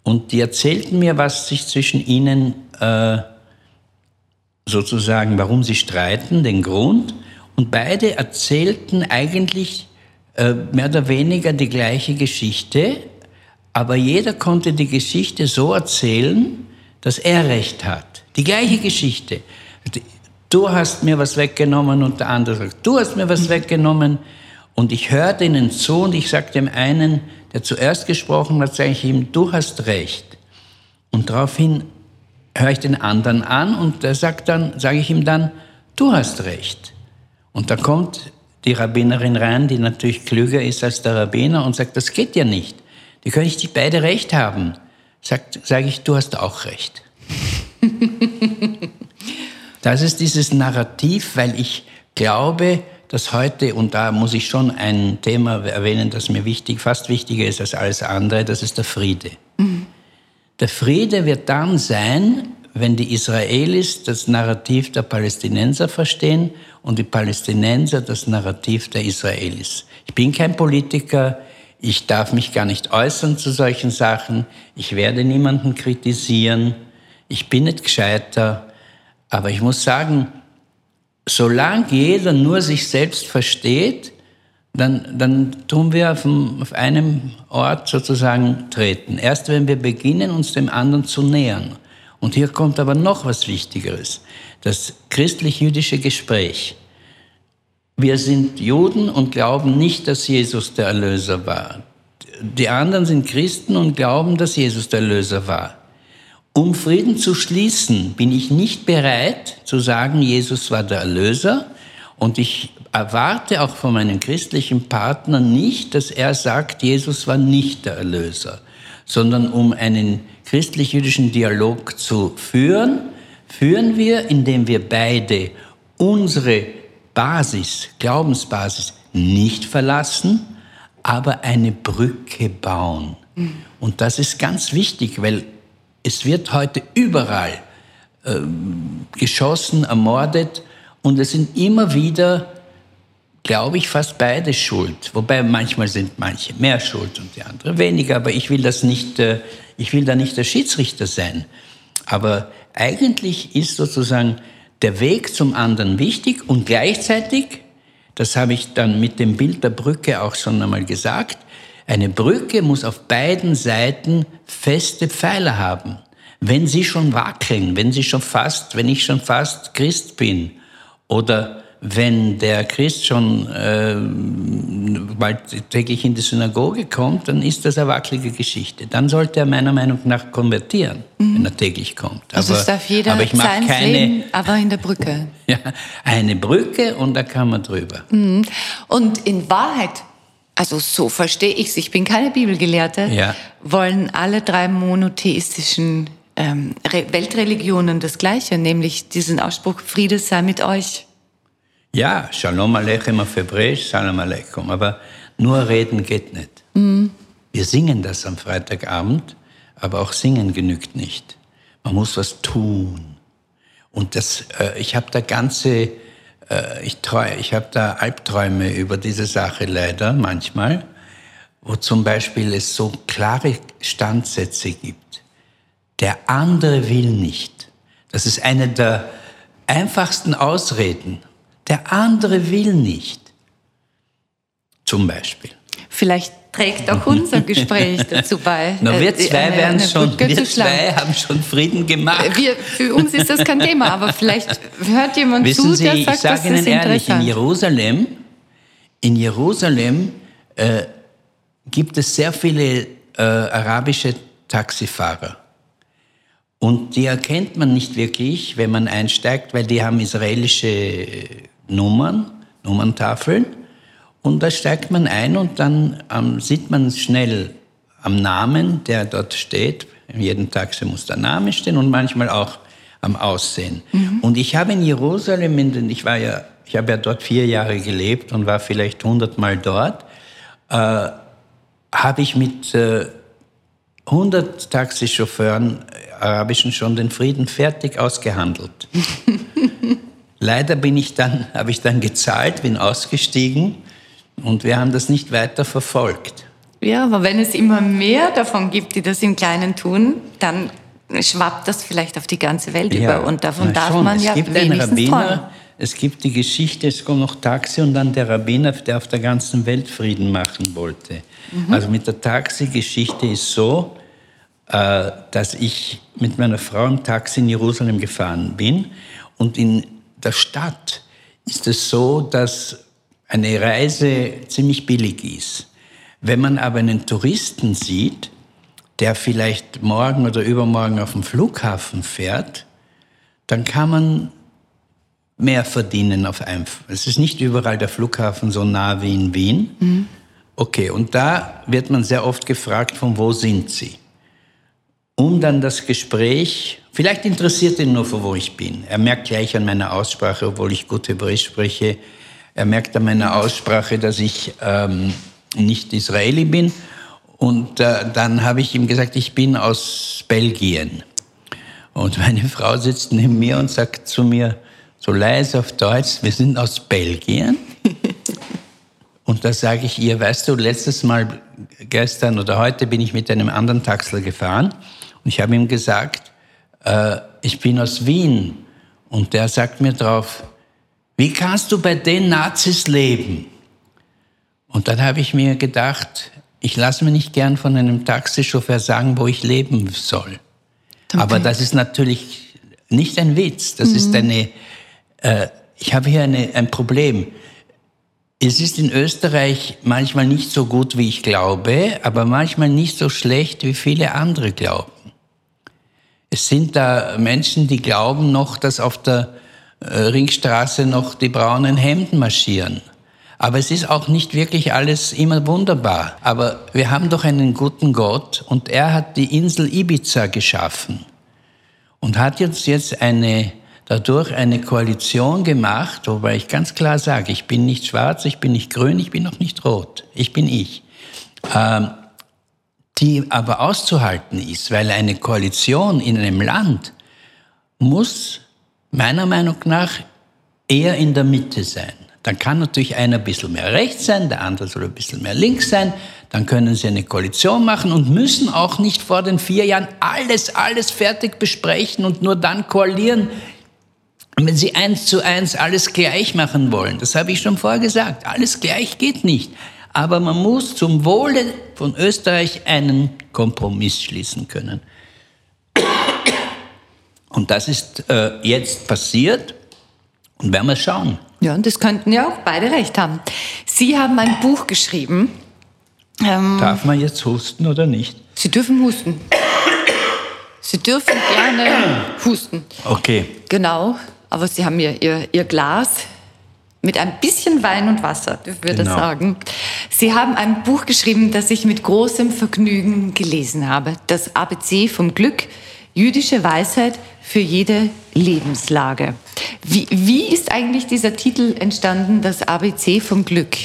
Und die erzählten mir, was sich zwischen ihnen äh, sozusagen, warum sie streiten, den Grund. Und beide erzählten eigentlich äh, mehr oder weniger die gleiche Geschichte, aber jeder konnte die Geschichte so erzählen, dass er recht hat. Die gleiche Geschichte. Du hast mir was weggenommen und der andere sagt, du hast mir was weggenommen. Und ich hörte ihnen zu und ich sagte dem einen, der zuerst gesprochen hat, sage ich ihm, du hast recht. Und daraufhin höre ich den anderen an und der sagt dann, sage ich ihm dann, du hast recht. Und da kommt die Rabbinerin rein, die natürlich klüger ist als der Rabbiner und sagt, das geht ja nicht. Die können nicht beide recht haben. sage sag ich, du hast auch recht. das ist dieses Narrativ, weil ich glaube, dass heute, und da muss ich schon ein Thema erwähnen, das mir wichtig, fast wichtiger ist als alles andere, das ist der Friede. Mhm. Der Friede wird dann sein, wenn die Israelis das Narrativ der Palästinenser verstehen und die Palästinenser das Narrativ der Israelis. Ich bin kein Politiker, ich darf mich gar nicht äußern zu solchen Sachen, ich werde niemanden kritisieren, ich bin nicht gescheiter, aber ich muss sagen, solange jeder nur sich selbst versteht, dann, dann tun wir auf, dem, auf einem Ort sozusagen treten. Erst wenn wir beginnen, uns dem anderen zu nähern. Und hier kommt aber noch was Wichtigeres. Das christlich-jüdische Gespräch. Wir sind Juden und glauben nicht, dass Jesus der Erlöser war. Die anderen sind Christen und glauben, dass Jesus der Erlöser war. Um Frieden zu schließen, bin ich nicht bereit zu sagen, Jesus war der Erlöser. Und ich erwarte auch von meinem christlichen Partner nicht, dass er sagt, Jesus war nicht der Erlöser, sondern um einen christlich-jüdischen Dialog zu führen, führen wir, indem wir beide unsere Basis, Glaubensbasis nicht verlassen, aber eine Brücke bauen. Mhm. Und das ist ganz wichtig, weil es wird heute überall äh, geschossen, ermordet und es sind immer wieder, glaube ich, fast beide schuld. Wobei manchmal sind manche mehr schuld und die andere weniger, aber ich will das nicht, äh, ich will da nicht der Schiedsrichter sein. Aber eigentlich ist sozusagen der Weg zum anderen wichtig und gleichzeitig, das habe ich dann mit dem Bild der Brücke auch schon einmal gesagt, eine Brücke muss auf beiden Seiten feste Pfeiler haben. Wenn sie schon wackeln, wenn sie schon fast, wenn ich schon fast Christ bin oder wenn der Christ schon äh, bald täglich in die Synagoge kommt, dann ist das eine wackelige Geschichte. Dann sollte er meiner Meinung nach konvertieren, mhm. wenn er täglich kommt. Also aber, es darf jeder aber ich sein keine, Leben, aber in der Brücke. Ja, eine Brücke und da kann man drüber. Mhm. Und in Wahrheit also so verstehe ich es, ich bin keine Bibelgelehrte, ja. wollen alle drei monotheistischen ähm, Weltreligionen das Gleiche, nämlich diesen Ausspruch, Friede sei mit euch. Ja, Shalom Aleichem auf Hebräisch, Shalom Aleichem, aber nur reden geht nicht. Mhm. Wir singen das am Freitagabend, aber auch singen genügt nicht. Man muss was tun. Und das, äh, ich habe da ganze äh, ich, ich habe da Albträume über diese Sache leider manchmal, wo zum Beispiel es so klare Standsätze gibt. Der andere will nicht. Das ist eine der einfachsten Ausreden. Der andere will nicht. Zum Beispiel. Vielleicht trägt auch unser Gespräch dazu bei. Na, wir äh, zwei, werden schon, wir zwei haben schon Frieden gemacht. Wir, für uns ist das kein Thema, aber vielleicht hört jemand Wissen zu, Sie, der sagt, ich sage Ihnen ehrlich, in Jerusalem, in Jerusalem äh, gibt es sehr viele äh, arabische Taxifahrer. Und die erkennt man nicht wirklich, wenn man einsteigt, weil die haben israelische Nummern, Nummerntafeln. Und da steigt man ein und dann ähm, sieht man schnell am Namen, der dort steht. In jedem Taxi muss der Name stehen und manchmal auch am Aussehen. Mhm. Und ich habe in Jerusalem, in ich war ja, ich habe ja dort vier Jahre gelebt und war vielleicht hundertmal dort, äh, habe ich mit äh, 100 Taxichauffeuren, äh, arabischen, schon den Frieden fertig ausgehandelt. Leider bin ich dann, habe ich dann gezahlt, bin ausgestiegen und wir haben das nicht weiter verfolgt. Ja, aber wenn es immer mehr davon gibt, die das im Kleinen tun, dann schwappt das vielleicht auf die ganze Welt ja, über. Und davon darf schon. man es ja gibt wenigstens Rabbiner, träumen. Es gibt die Geschichte, es kommt noch Taxi und dann der Rabbiner, der auf der ganzen Welt Frieden machen wollte. Mhm. Also mit der Taxi-Geschichte ist so, äh, dass ich mit meiner Frau im Taxi in Jerusalem gefahren bin und in der Stadt ist es so, dass eine Reise ziemlich billig ist. Wenn man aber einen Touristen sieht, der vielleicht morgen oder übermorgen auf dem Flughafen fährt, dann kann man mehr verdienen auf einfach. Es ist nicht überall der Flughafen so nah wie in Wien. Mhm. Okay, und da wird man sehr oft gefragt, von wo sind Sie? Um dann das Gespräch, vielleicht interessiert ihn nur, wo ich bin. Er merkt gleich an meiner Aussprache, obwohl ich gut Hebräisch spreche, er merkt an meiner Aussprache, dass ich ähm, nicht Israeli bin. Und äh, dann habe ich ihm gesagt, ich bin aus Belgien. Und meine Frau sitzt neben mir und sagt zu mir, so leise auf Deutsch, wir sind aus Belgien. und da sage ich ihr, weißt du, letztes Mal gestern oder heute bin ich mit einem anderen Taxler gefahren und ich habe ihm gesagt, äh, ich bin aus Wien. Und der sagt mir drauf, wie kannst du bei den Nazis leben? Und dann habe ich mir gedacht, ich lasse mir nicht gern von einem Taxichauffeur sagen, wo ich leben soll. Okay. Aber das ist natürlich nicht ein Witz. Das mhm. ist eine, äh, ich habe hier eine, ein Problem. Es ist in Österreich manchmal nicht so gut, wie ich glaube, aber manchmal nicht so schlecht, wie viele andere glauben. Es sind da Menschen, die glauben noch, dass auf der äh, Ringstraße noch die braunen Hemden marschieren. Aber es ist auch nicht wirklich alles immer wunderbar. Aber wir haben doch einen guten Gott und er hat die Insel Ibiza geschaffen und hat uns jetzt eine, dadurch eine Koalition gemacht, wobei ich ganz klar sage, ich bin nicht schwarz, ich bin nicht grün, ich bin auch nicht rot. Ich bin ich. Ähm, die aber auszuhalten ist, weil eine Koalition in einem Land muss meiner Meinung nach eher in der Mitte sein. Dann kann natürlich einer ein bisschen mehr rechts sein, der andere soll ein bisschen mehr links sein. Dann können sie eine Koalition machen und müssen auch nicht vor den vier Jahren alles, alles fertig besprechen und nur dann koalieren, wenn sie eins zu eins alles gleich machen wollen. Das habe ich schon vorher gesagt. Alles gleich geht nicht. Aber man muss zum Wohle von Österreich einen Kompromiss schließen können. Und das ist äh, jetzt passiert und werden wir schauen. Ja, und das könnten ja auch beide recht haben. Sie haben ein Buch geschrieben. Ähm, Darf man jetzt husten oder nicht? Sie dürfen husten. Sie dürfen gerne husten. Okay. Genau, aber Sie haben ja Ihr, Ihr Glas mit ein bisschen Wein und Wasser, dürfen wir genau. das sagen. Sie haben ein Buch geschrieben, das ich mit großem Vergnügen gelesen habe. Das ABC vom Glück, jüdische Weisheit für jede Lebenslage. Wie, wie ist eigentlich dieser Titel entstanden, das ABC vom Glück?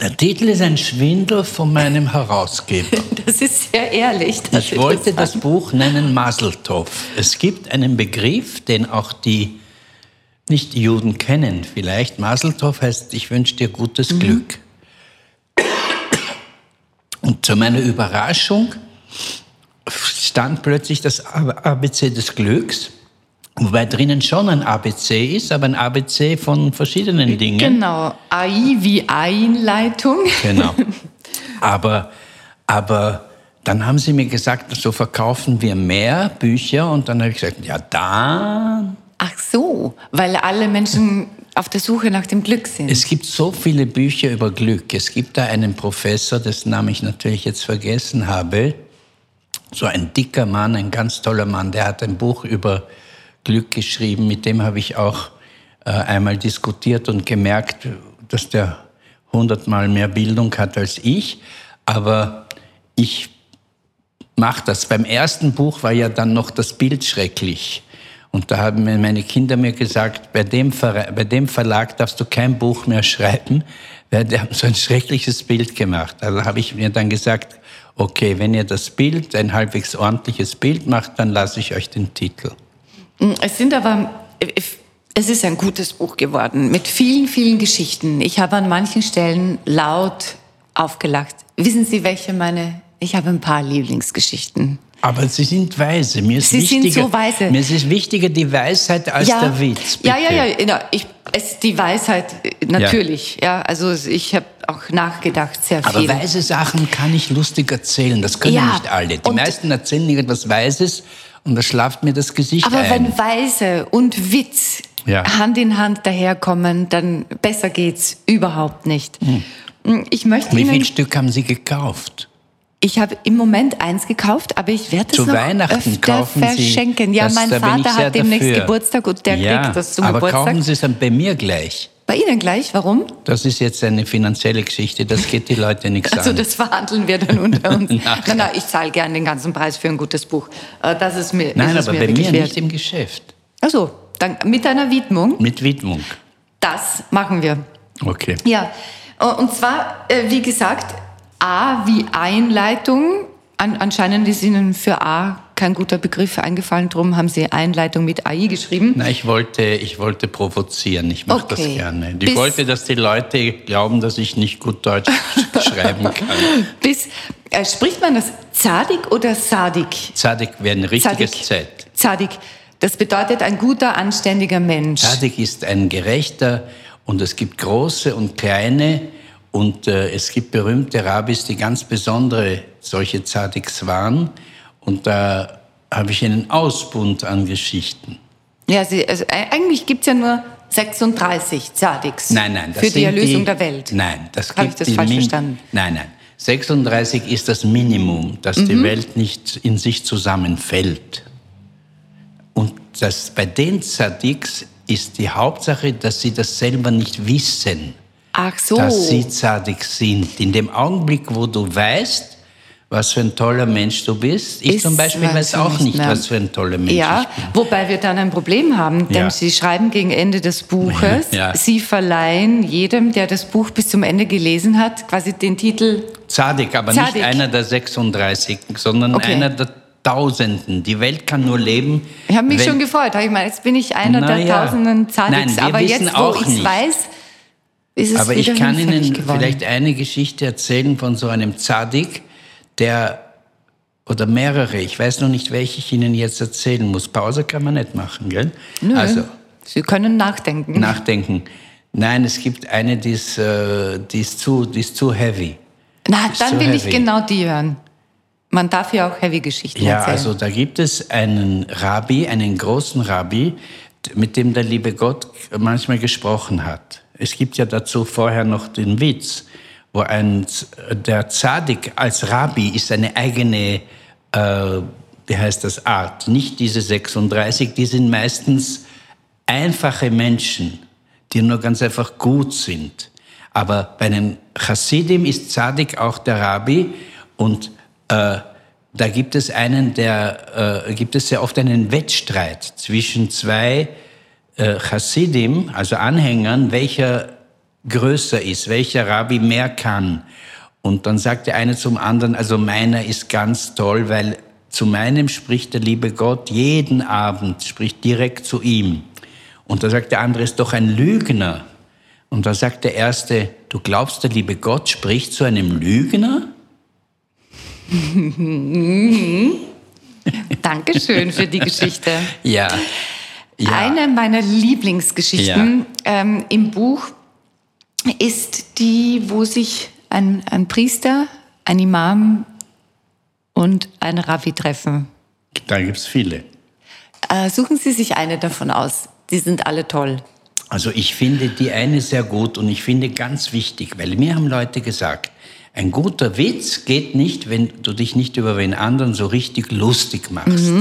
Der Titel ist ein Schwindel von meinem Herausgeber. Das ist sehr ehrlich. Ich wollte das Buch nennen Maseltov. Es gibt einen Begriff, den auch die nicht die Juden kennen. Vielleicht Maseltov heißt, ich wünsche dir gutes mhm. Glück. Und zu meiner Überraschung stand plötzlich das ABC des Glücks, wobei drinnen schon ein ABC ist, aber ein ABC von verschiedenen Dingen. Genau, AI wie Einleitung. Genau. Aber, aber dann haben sie mir gesagt, so verkaufen wir mehr Bücher und dann habe ich gesagt, ja dann. Ach so, weil alle Menschen auf der Suche nach dem Glück sind. Es gibt so viele Bücher über Glück. Es gibt da einen Professor, dessen Namen ich natürlich jetzt vergessen habe, so ein dicker Mann, ein ganz toller Mann, der hat ein Buch über Glück geschrieben. Mit dem habe ich auch äh, einmal diskutiert und gemerkt, dass der hundertmal mehr Bildung hat als ich. Aber ich mache das. Beim ersten Buch war ja dann noch das Bild schrecklich. Und da haben meine Kinder mir gesagt, bei dem, bei dem Verlag darfst du kein Buch mehr schreiben, weil die haben so ein schreckliches Bild gemacht. Also habe ich mir dann gesagt, okay, wenn ihr das Bild, ein halbwegs ordentliches Bild macht, dann lasse ich euch den Titel. Mm, es sind aber, es ist ein gutes Buch geworden mit vielen, vielen Geschichten. Ich habe an manchen Stellen laut aufgelacht. Wissen Sie, welche meine, ich habe ein paar Lieblingsgeschichten. Aber Sie sind weise. Mir ist Sie wichtiger, sind so weise. Mir ist wichtiger die Weisheit als ja, der Witz. Bitte. Ja, ja, ja. Ich, es, die Weisheit, natürlich. Ja, ja also ich habe auch nachgedacht, sehr viel. Aber weise Sachen kann ich lustig erzählen. Das können ja, nicht alle. Die meisten erzählen irgendetwas Weises und da schlaft mir das Gesicht aber ein. Aber wenn Weise und Witz. Hand in Hand daherkommen, dann besser geht's überhaupt nicht. Hm. Ich möchte Wie Ihnen, viel Stück haben Sie gekauft? Ich habe im Moment eins gekauft, aber ich werde es zu noch Weihnachten öfter verschenken. Sie, ja, das, mein Vater hat demnächst Geburtstag und der ja, kriegt das zum aber Geburtstag. Aber kaufen Sie es dann bei mir gleich. Bei Ihnen gleich, warum? Das ist jetzt eine finanzielle Geschichte, das geht die Leute nichts Also an. das verhandeln wir dann unter uns. Nein, nein, ich zahle gern den ganzen Preis für ein gutes Buch. Äh, Das ist mir, Nein, ist aber mir bei mir wert. nicht im Geschäft. Also, dann mit einer Widmung. Mit Widmung. Das machen wir. Okay. Ja, äh, und zwar, äh, wie gesagt, A wie Einleitung. An, anscheinend ist Ihnen für A kein guter Begriff eingefallen, darum haben Sie Einleitung mit AI geschrieben. Na, ich wollte, ich wollte provozieren, ich mache Okay. das gerne. Ich Bis- wollte, dass die Leute glauben, dass ich nicht gut Deutsch schreiben kann. Bis, äh, spricht man das Zadig oder Sadik? Zadig wäre ein richtiges Zadig. Z. Zadig. Das bedeutet ein guter, anständiger Mensch. Zadig ist ein gerechter und es gibt große und kleine und äh, es gibt berühmte Rabbis, die ganz besondere solche Zadigs waren und da habe ich einen Ausbund an Geschichten. Ja, Sie, also, äh, eigentlich gibt es ja nur 36 Zadigs Nein, nein, für die Erlösung der Welt. Nein, das Habe ich gibt das die falsch Min- verstanden? Nein, nein. 36 ist das Minimum, dass Mhm. die Welt nicht in sich zusammenfällt. Und das, bei den Zadiks ist die Hauptsache, dass sie das selber nicht wissen, Ach so. dass sie Zadik sind. In dem Augenblick, wo du weißt, was für ein toller Mensch du bist, ich Ist zum Beispiel weiß auch nicht mehr. was für ein toller Mensch Ja, ich bin. wobei wir dann ein Problem haben, denn Ja. Sie schreiben gegen Ende des Buches, Ja. Sie verleihen jedem, der das Buch bis zum Ende gelesen hat, quasi den Titel. Zadig, aber Zadig. nicht einer der 36, sondern Okay. einer der Tausenden. Die Welt kann nur leben. Ich habe mich schon gefreut. Ich meine, jetzt bin ich einer Na der ja. tausenden Zadigs, Nein, aber jetzt, wo ich es weiß, Aber ich kann Ihnen geworden. vielleicht eine Geschichte erzählen von so einem Zadig, der oder mehrere, ich weiß noch nicht, welche ich Ihnen jetzt erzählen muss. Pause kann man nicht machen, gell? Nö. Also, Sie können nachdenken. nachdenken. Nein, es gibt eine, die ist, äh, die ist, zu, die ist zu heavy. Na, Ist dann will ich heavy. genau die hören. Man darf ja auch Heavy-Geschichten Ja, erzählen. also da gibt es einen Rabbi, einen großen Rabbi, mit dem der liebe Gott manchmal gesprochen hat. Es gibt ja dazu vorher noch den Witz, wo ein, der Zadik als Rabbi ist eine eigene, äh, wie heißt das, Art. Nicht diese 36, die sind meistens einfache Menschen, die nur ganz einfach gut sind. Aber bei den Chassidim ist Zadik auch der Rabbi und äh, da gibt es einen, der äh, gibt es sehr oft einen Wettstreit zwischen zwei äh, Chassidim, also Anhängern, welcher größer ist, welcher Rabbi mehr kann. Und dann sagt der eine zum anderen, also meiner ist ganz toll, weil zu meinem spricht der liebe Gott jeden Abend, spricht direkt zu ihm. Und da sagt der andere, ist doch ein Lügner. Und da sagt der erste, du glaubst, der liebe Gott spricht zu einem Lügner? Dankeschön für die Geschichte. Ja. Ja. Eine meiner Lieblingsgeschichten ähm, im Buch ist die, wo sich ein, ein Priester, ein Imam und ein Rabbi treffen. Da gibt es viele. Äh, suchen Sie sich eine davon aus. Die sind alle toll. Also ich finde die eine sehr gut und ich finde ganz wichtig, weil mir haben Leute gesagt, ein guter Witz geht nicht, wenn du dich nicht über den anderen so richtig lustig machst.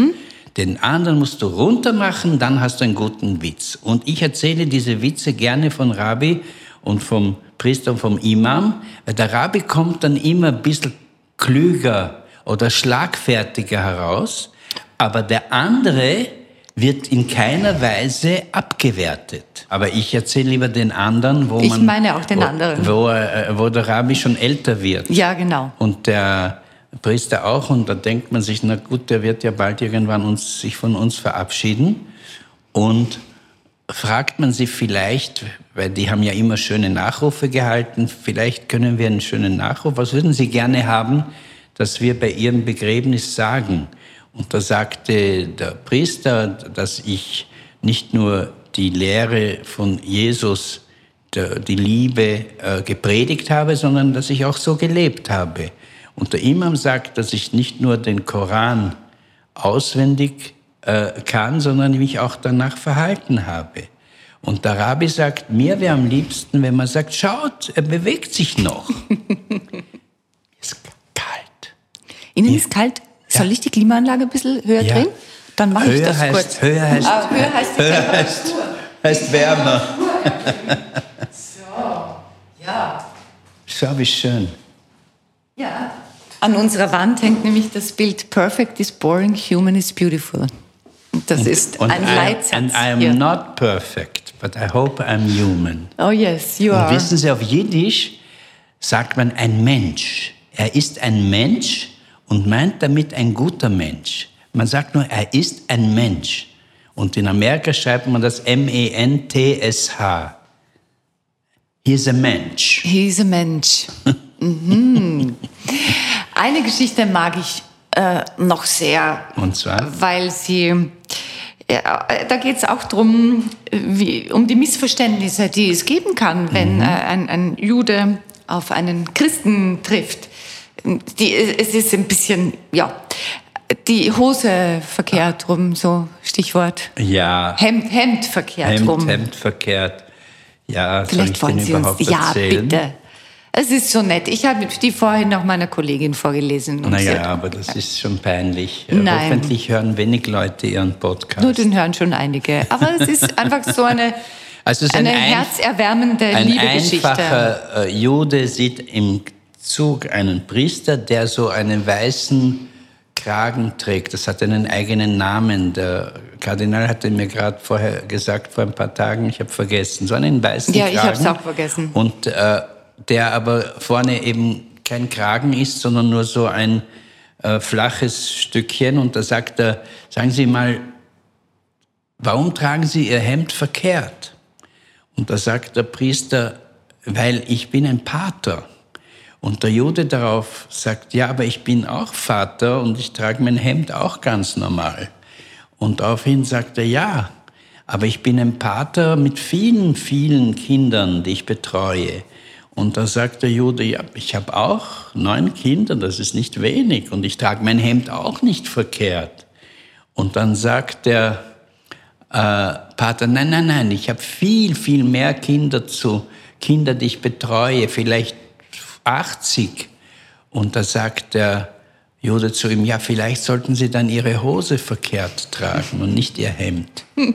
Den anderen musst du runter machen, dann hast du einen guten Witz. Und ich erzähle diese Witze gerne von Rabbi und vom Priester und vom Imam, der Rabbi kommt dann immer ein bisschen klüger oder schlagfertiger heraus, aber der andere wird in keiner Weise abgewertet. Aber ich erzähle lieber den anderen, wo Ich man... meine auch den wo, anderen. Wo, äh, wo der Rabbi schon älter wird. Ja, genau. Und der Priester auch. Und da denkt man sich, na gut, der wird ja bald irgendwann uns, sich von uns verabschieden. Und fragt man sie vielleicht, weil die haben ja immer schöne Nachrufe gehalten, vielleicht können wir einen schönen Nachruf, was würden Sie gerne haben, dass wir bei Ihrem Begräbnis sagen? Und da sagte der Priester, dass ich nicht nur die Lehre von Jesus, die Liebe äh, gepredigt habe, sondern dass ich auch so gelebt habe. Und der Imam sagt, dass ich nicht nur den Koran auswendig äh, kann, sondern mich auch danach verhalten habe. Und der Rabbi sagt, mir wäre am liebsten, wenn man sagt, schaut, er bewegt sich noch. ist kalt. Ihnen ist kalt. Soll ich die Klimaanlage ein bisschen höher Ja. drehen? Dann mache ich Höher das heißt, kurz. höher heißt, Ah, höher heißt höher heißt, heißt wärmer. Schau, wie schön. Ja. An unserer Wand hängt nämlich das Bild Perfect is boring, human is beautiful. Und das ist Und ein I, Leitsatz. and I am hier. not perfect, but I hope I'm human. Oh yes, you Und are. wissen Sie, auf Jiddisch sagt man ein Mensch. Er ist ein Mensch und meint damit ein guter Mensch. Man sagt nur, er ist ein Mensch. Und in Amerika schreibt man das M-E-N-T-S-H. He is a Mensch. He's a Mensch. mhm. Eine Geschichte mag ich äh, noch sehr, Und zwar? weil sie, ja, da geht es auch darum, um die Missverständnisse, die es geben kann, wenn Mhm. äh, ein, ein Jude auf einen Christen trifft. Die, es ist ein bisschen, ja, die Hose verkehrt rum, so Stichwort. Ja, Hemd, Hemd verkehrt Hemd, rum. Hemd verkehrt. Ja, Vielleicht wollen Sie uns. Ja, bitte. Es ist so nett. Ich habe die vorhin noch meiner Kollegin vorgelesen. Naja, aber das ist schon peinlich. Nein. Hoffentlich hören wenig Leute Ihren Podcast. Nur den hören schon einige. Aber es ist einfach so eine, Also es eine ein herzerwärmende Ein Liebegeschichte. einfacher äh, Jude sieht im Zug einen Priester, der so einen weißen Kragen trägt. Das hat einen eigenen Namen. Der Kardinal hatte mir gerade vorher gesagt, vor ein paar Tagen, ich habe vergessen, so einen weißen Ja, Kragen. ich hab's auch vergessen. Und äh, der aber vorne eben kein Kragen ist, sondern nur so ein äh, flaches Stückchen. Und da sagt er, sagen Sie mal, warum tragen Sie Ihr Hemd verkehrt? Und da sagt der Priester, weil ich bin ein Pater. Und der Jude darauf sagt, ja, aber ich bin auch Vater und ich trage mein Hemd auch ganz normal. Und daraufhin sagt er, ja, aber ich bin ein Pater mit vielen, vielen Kindern, die ich betreue. Und da sagt der Jude, ja, ich habe auch neun Kinder, das ist nicht wenig und ich trage mein Hemd auch nicht verkehrt. Und dann sagt der äh, Pater, nein, nein, nein, ich habe viel, viel mehr Kinder zu Kinder, die ich betreue, vielleicht 80. Und da sagt der Jude zu ihm, ja, vielleicht sollten Sie dann Ihre Hose verkehrt tragen und nicht Ihr Hemd.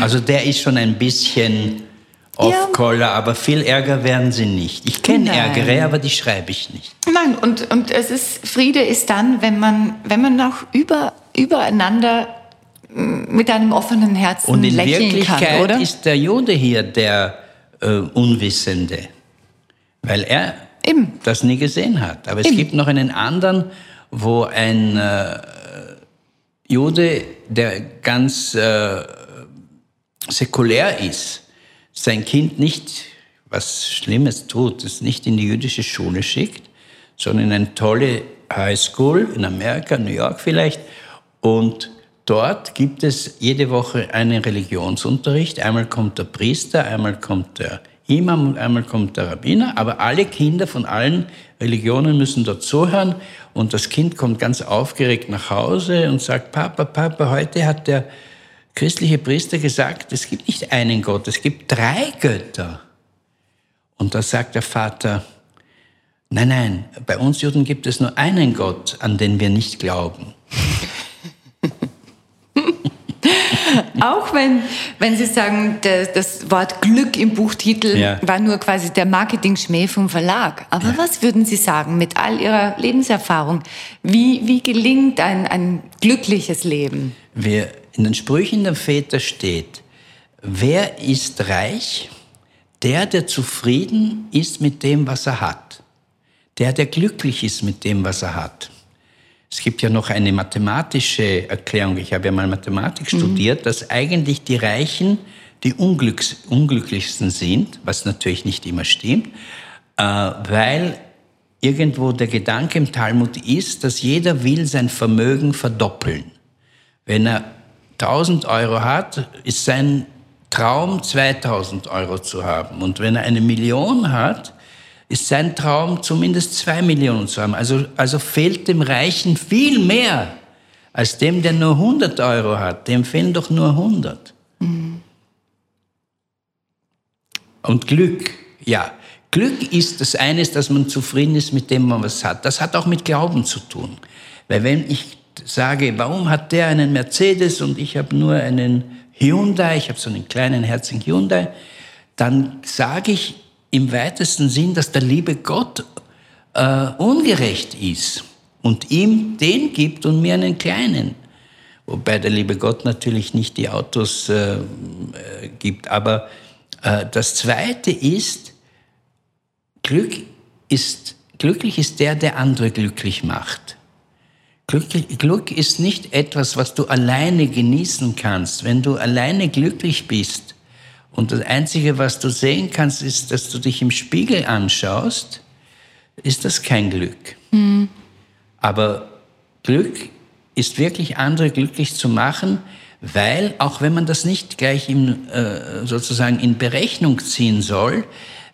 Also der ist schon ein bisschen off-color, aber viel Ärger werden Sie nicht. Ich kenne. Ärgere, aber die schreibe ich nicht. Nein, und, und es ist, Friede ist dann, wenn man, wenn man auch über, übereinander mm, mit einem offenen Herzen Und in lächeln Wirklichkeit kann, oder? ist der Jude hier der äh, Unwissende, weil er Eben. das nie gesehen hat. Aber es Eben. gibt noch einen anderen, wo ein äh, Jude, der ganz äh, säkulär ist, sein Kind nicht was Schlimmes tut, es nicht in die jüdische Schule schickt, sondern in eine tolle Highschool in Amerika, New York vielleicht. Und dort gibt es jede Woche einen Religionsunterricht. Einmal kommt der Priester, einmal kommt der Imam und einmal kommt der Rabbiner. Aber alle Kinder von allen Religionen müssen dort zuhören. Und das Kind kommt ganz aufgeregt nach Hause und sagt, Papa, Papa, heute hat der christliche Priester gesagt, es gibt nicht einen Gott, es gibt drei Götter. Und da sagt der Vater, nein, nein, bei uns Juden gibt es nur einen Gott, an den wir nicht glauben. Auch wenn, wenn Sie sagen, der, das Wort Glück im Buchtitel Ja. war nur quasi der Marketing-Schmäh vom Verlag. Aber was würden Sie sagen mit all Ihrer Lebenserfahrung? Wie, wie gelingt ein, ein glückliches Leben? Wir, in den Sprüchen der Väter steht, wer ist reich? Der, der zufrieden ist mit dem, was er hat. Der, der glücklich ist mit dem, was er hat. Es gibt ja noch eine mathematische Erklärung, ich habe ja mal Mathematik studiert, dass eigentlich die Reichen die unglücks unglücklichsten sind, was natürlich nicht immer stimmt, äh, weil irgendwo der Gedanke im Talmud ist, dass jeder will sein Vermögen verdoppeln. Wenn er 1000 Euro hat, ist sein Traum 2000 Euro zu haben. Und wenn er eine Million hat, ist sein Traum zumindest zwei Millionen zu haben. Also, also fehlt dem Reichen viel mehr als dem, der nur 100 Euro hat. Dem fehlen doch nur 100. Und Glück, ja. Glück ist das eine, dass man zufrieden ist mit dem, man was hat. Das hat auch mit Glauben zu tun. Weil wenn ich sage, warum hat der einen Mercedes und ich habe nur einen Hyundai, ich habe so einen kleinen herzigen Hyundai, dann sage ich im weitesten Sinn, dass der liebe Gott äh, ungerecht ist und ihm den gibt und mir einen kleinen. Wobei der liebe Gott natürlich nicht die Autos äh, äh gibt. Aber äh, das Zweite ist, Glück ist, glücklich ist der, der andere glücklich macht. Glück, Glück ist nicht etwas, was du alleine genießen kannst. Wenn du alleine glücklich bist und das Einzige, was du sehen kannst, ist, dass du dich im Spiegel anschaust, ist das kein Glück. Mhm. Aber Glück ist wirklich andere glücklich zu machen, weil auch wenn man das nicht gleich im, äh, sozusagen in Berechnung ziehen soll,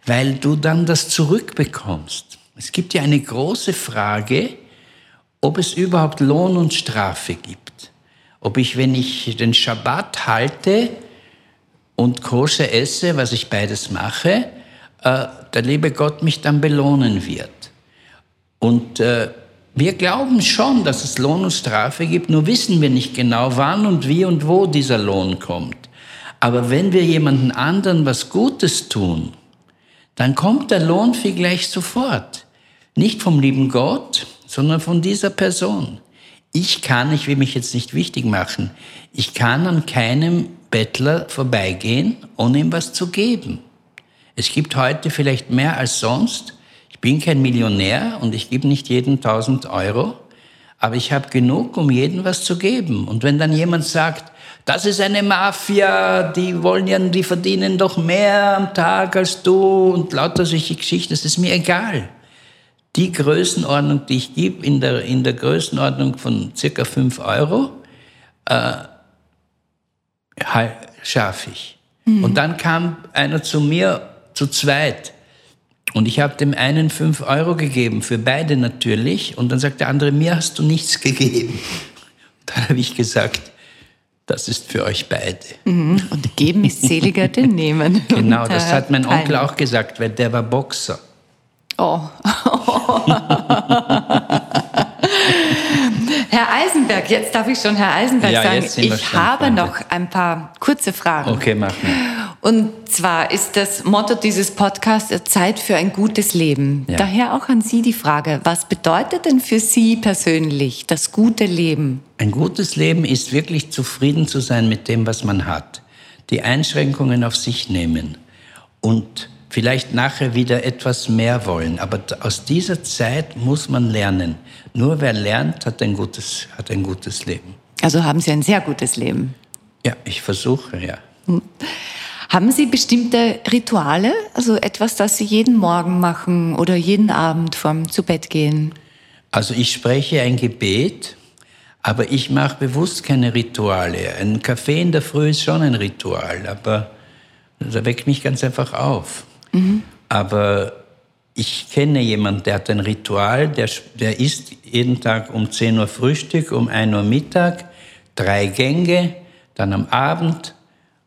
weil du dann das zurückbekommst. Es gibt ja eine große Frage, ob es überhaupt Lohn und Strafe gibt. Ob ich, wenn ich den Schabbat halte und koscher esse, was ich beides mache, äh, der liebe Gott mich dann belohnen wird. Und äh, wir glauben schon, dass es Lohn und Strafe gibt, nur wissen wir nicht genau, wann und wie und wo dieser Lohn kommt. Aber wenn wir jemanden anderen was Gutes tun, dann kommt der Lohn vielleicht sofort. Nicht vom lieben Gott, sondern von dieser Person. Ich kann, ich will mich jetzt nicht wichtig machen, ich kann an keinem Bettler vorbeigehen, ohne ihm was zu geben. Es gibt heute vielleicht mehr als sonst ich bin kein Millionär und ich gebe nicht jeden 1000 Euro, aber ich habe genug, um jedem was zu geben. Und wenn dann jemand sagt, das ist eine Mafia, die wollen ja, die verdienen doch mehr am Tag als du und lauter solche Geschichten, das ist mir egal. Die Größenordnung, die ich gebe, in der, in der Größenordnung von circa 5 Euro, äh, schaffe ich. Mhm. Und dann kam einer zu mir zu zweit und ich habe dem einen fünf Euro gegeben, für beide natürlich. Und dann sagt der andere, mir hast du nichts gegeben. Dann habe ich gesagt, das ist für euch beide. Mhm. Und geben ist seliger denn nehmen. Genau, das hat mein Onkel auch gesagt, weil der war Boxer. Oh. Herr Eisenberg, jetzt darf ich schon Herr Eisenberg ja, sagen, ich habe noch ein paar kurze Fragen. Okay, mach mal. Und zwar ist das Motto dieses Podcasts Zeit für ein gutes Leben. Ja. Daher auch an Sie die Frage, was bedeutet denn für Sie persönlich das gute Leben? Ein gutes Leben ist wirklich zufrieden zu sein mit dem, was man hat. Die Einschränkungen auf sich nehmen und vielleicht nachher wieder etwas mehr wollen. Aber aus dieser Zeit muss man lernen. Nur wer lernt, hat ein gutes, hat ein gutes Leben. Also haben Sie ein sehr gutes Leben. Ja, ich versuche, ja. Hm. Haben Sie bestimmte Rituale, also etwas, das Sie jeden Morgen machen oder jeden Abend vorm zu Bett gehen? Also ich spreche ein Gebet, aber ich mache bewusst keine Rituale. Ein Kaffee in der Früh ist schon ein Ritual, aber da weckt mich ganz einfach auf. Mhm. Aber ich kenne jemanden, der hat ein Ritual, der, der isst jeden Tag um 10 Uhr Frühstück, um 1 Uhr Mittag, drei Gänge, dann am Abend.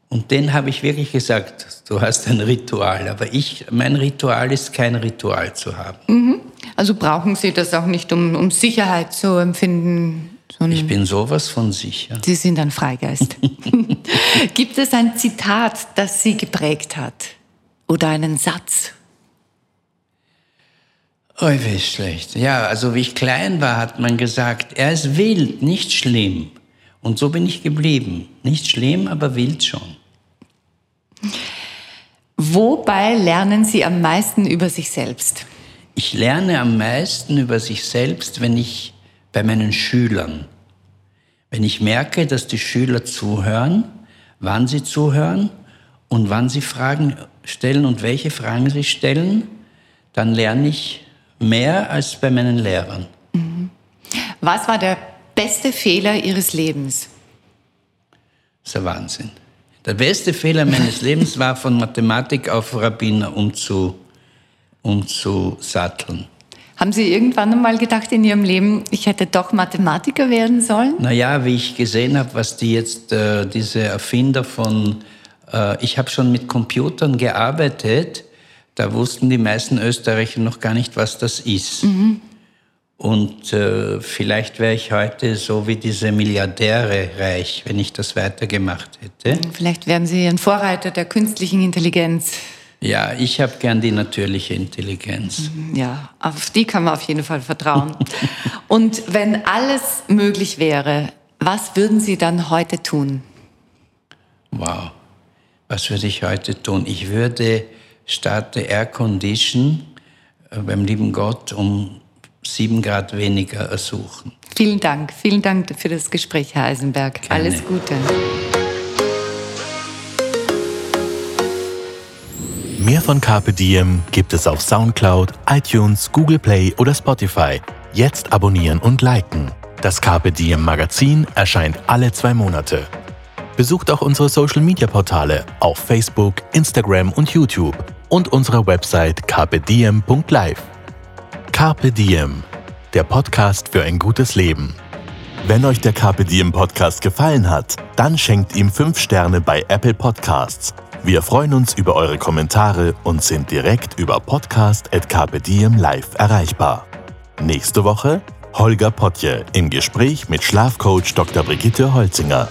Und den habe ich wirklich gesagt, du hast ein Ritual. Aber ich, mein Ritual ist kein Ritual zu haben. Mhm. Also brauchen Sie das auch nicht, um, um Sicherheit zu empfinden? Ich bin sowas von sicher. Sie sind ein Freigeist. Gibt es ein Zitat, das Sie geprägt hat? Oder einen Satz? Oh, wie schlecht. Ja, also wie ich klein war, hat man gesagt, er ist wild, nicht schlimm. Und so bin ich geblieben. Nicht schlimm, aber wild schon. Wobei lernen Sie am meisten über sich selbst? Ich lerne am meisten über sich selbst, wenn ich bei meinen Schülern, wenn ich merke, dass die Schüler zuhören, wann sie zuhören und wann sie Fragen stellen und welche Fragen sie stellen, dann lerne ich mehr als bei meinen Lehrern. Mhm. Was war der beste Fehler Ihres Lebens? Das ist ein Wahnsinn. Der beste Fehler meines Lebens war, von Mathematik auf Rabbiner umzu, umzusatteln. Haben Sie irgendwann einmal gedacht in Ihrem Leben, ich hätte doch Mathematiker werden sollen? Naja, wie ich gesehen habe, was die jetzt, äh, diese Erfinder von, ich habe schon mit Computern gearbeitet, da wussten die meisten Österreicher noch gar nicht, was das ist. Mhm. Und äh, vielleicht wäre ich heute so wie diese Milliardäre reich, wenn ich das weitergemacht hätte. Vielleicht wären Sie ein Vorreiter der künstlichen Intelligenz. Ja, ich habe gern die natürliche Intelligenz. Ja, auf die kann man auf jeden Fall vertrauen. Und wenn alles möglich wäre, was würden Sie dann heute tun? Wow. Was würde ich heute tun? Ich würde statt der Air Condition äh, beim lieben Gott um sieben Grad weniger ersuchen. Vielen Dank. Vielen Dank für das Gespräch, Herr Eisenberg. Gerne. Alles Gute. Mehr von Carpe Diem gibt es auf Soundcloud, iTunes, Google Play oder Spotify. Jetzt abonnieren und liken. Das Carpe Diem Magazin erscheint alle zwei Monate. Besucht auch unsere Social Media Portale auf Facebook, Instagram und YouTube und unsere Website carpediem.live. Carpe Diem, der Podcast für ein gutes Leben. Wenn euch der Carpe Diem Podcast gefallen hat, dann schenkt ihm 5 Sterne bei Apple Podcasts. Wir freuen uns über eure Kommentare und sind direkt über podcast.carpediem live erreichbar. Nächste Woche Holger Potje im Gespräch mit Schlafcoach Dr. Brigitte Holzinger.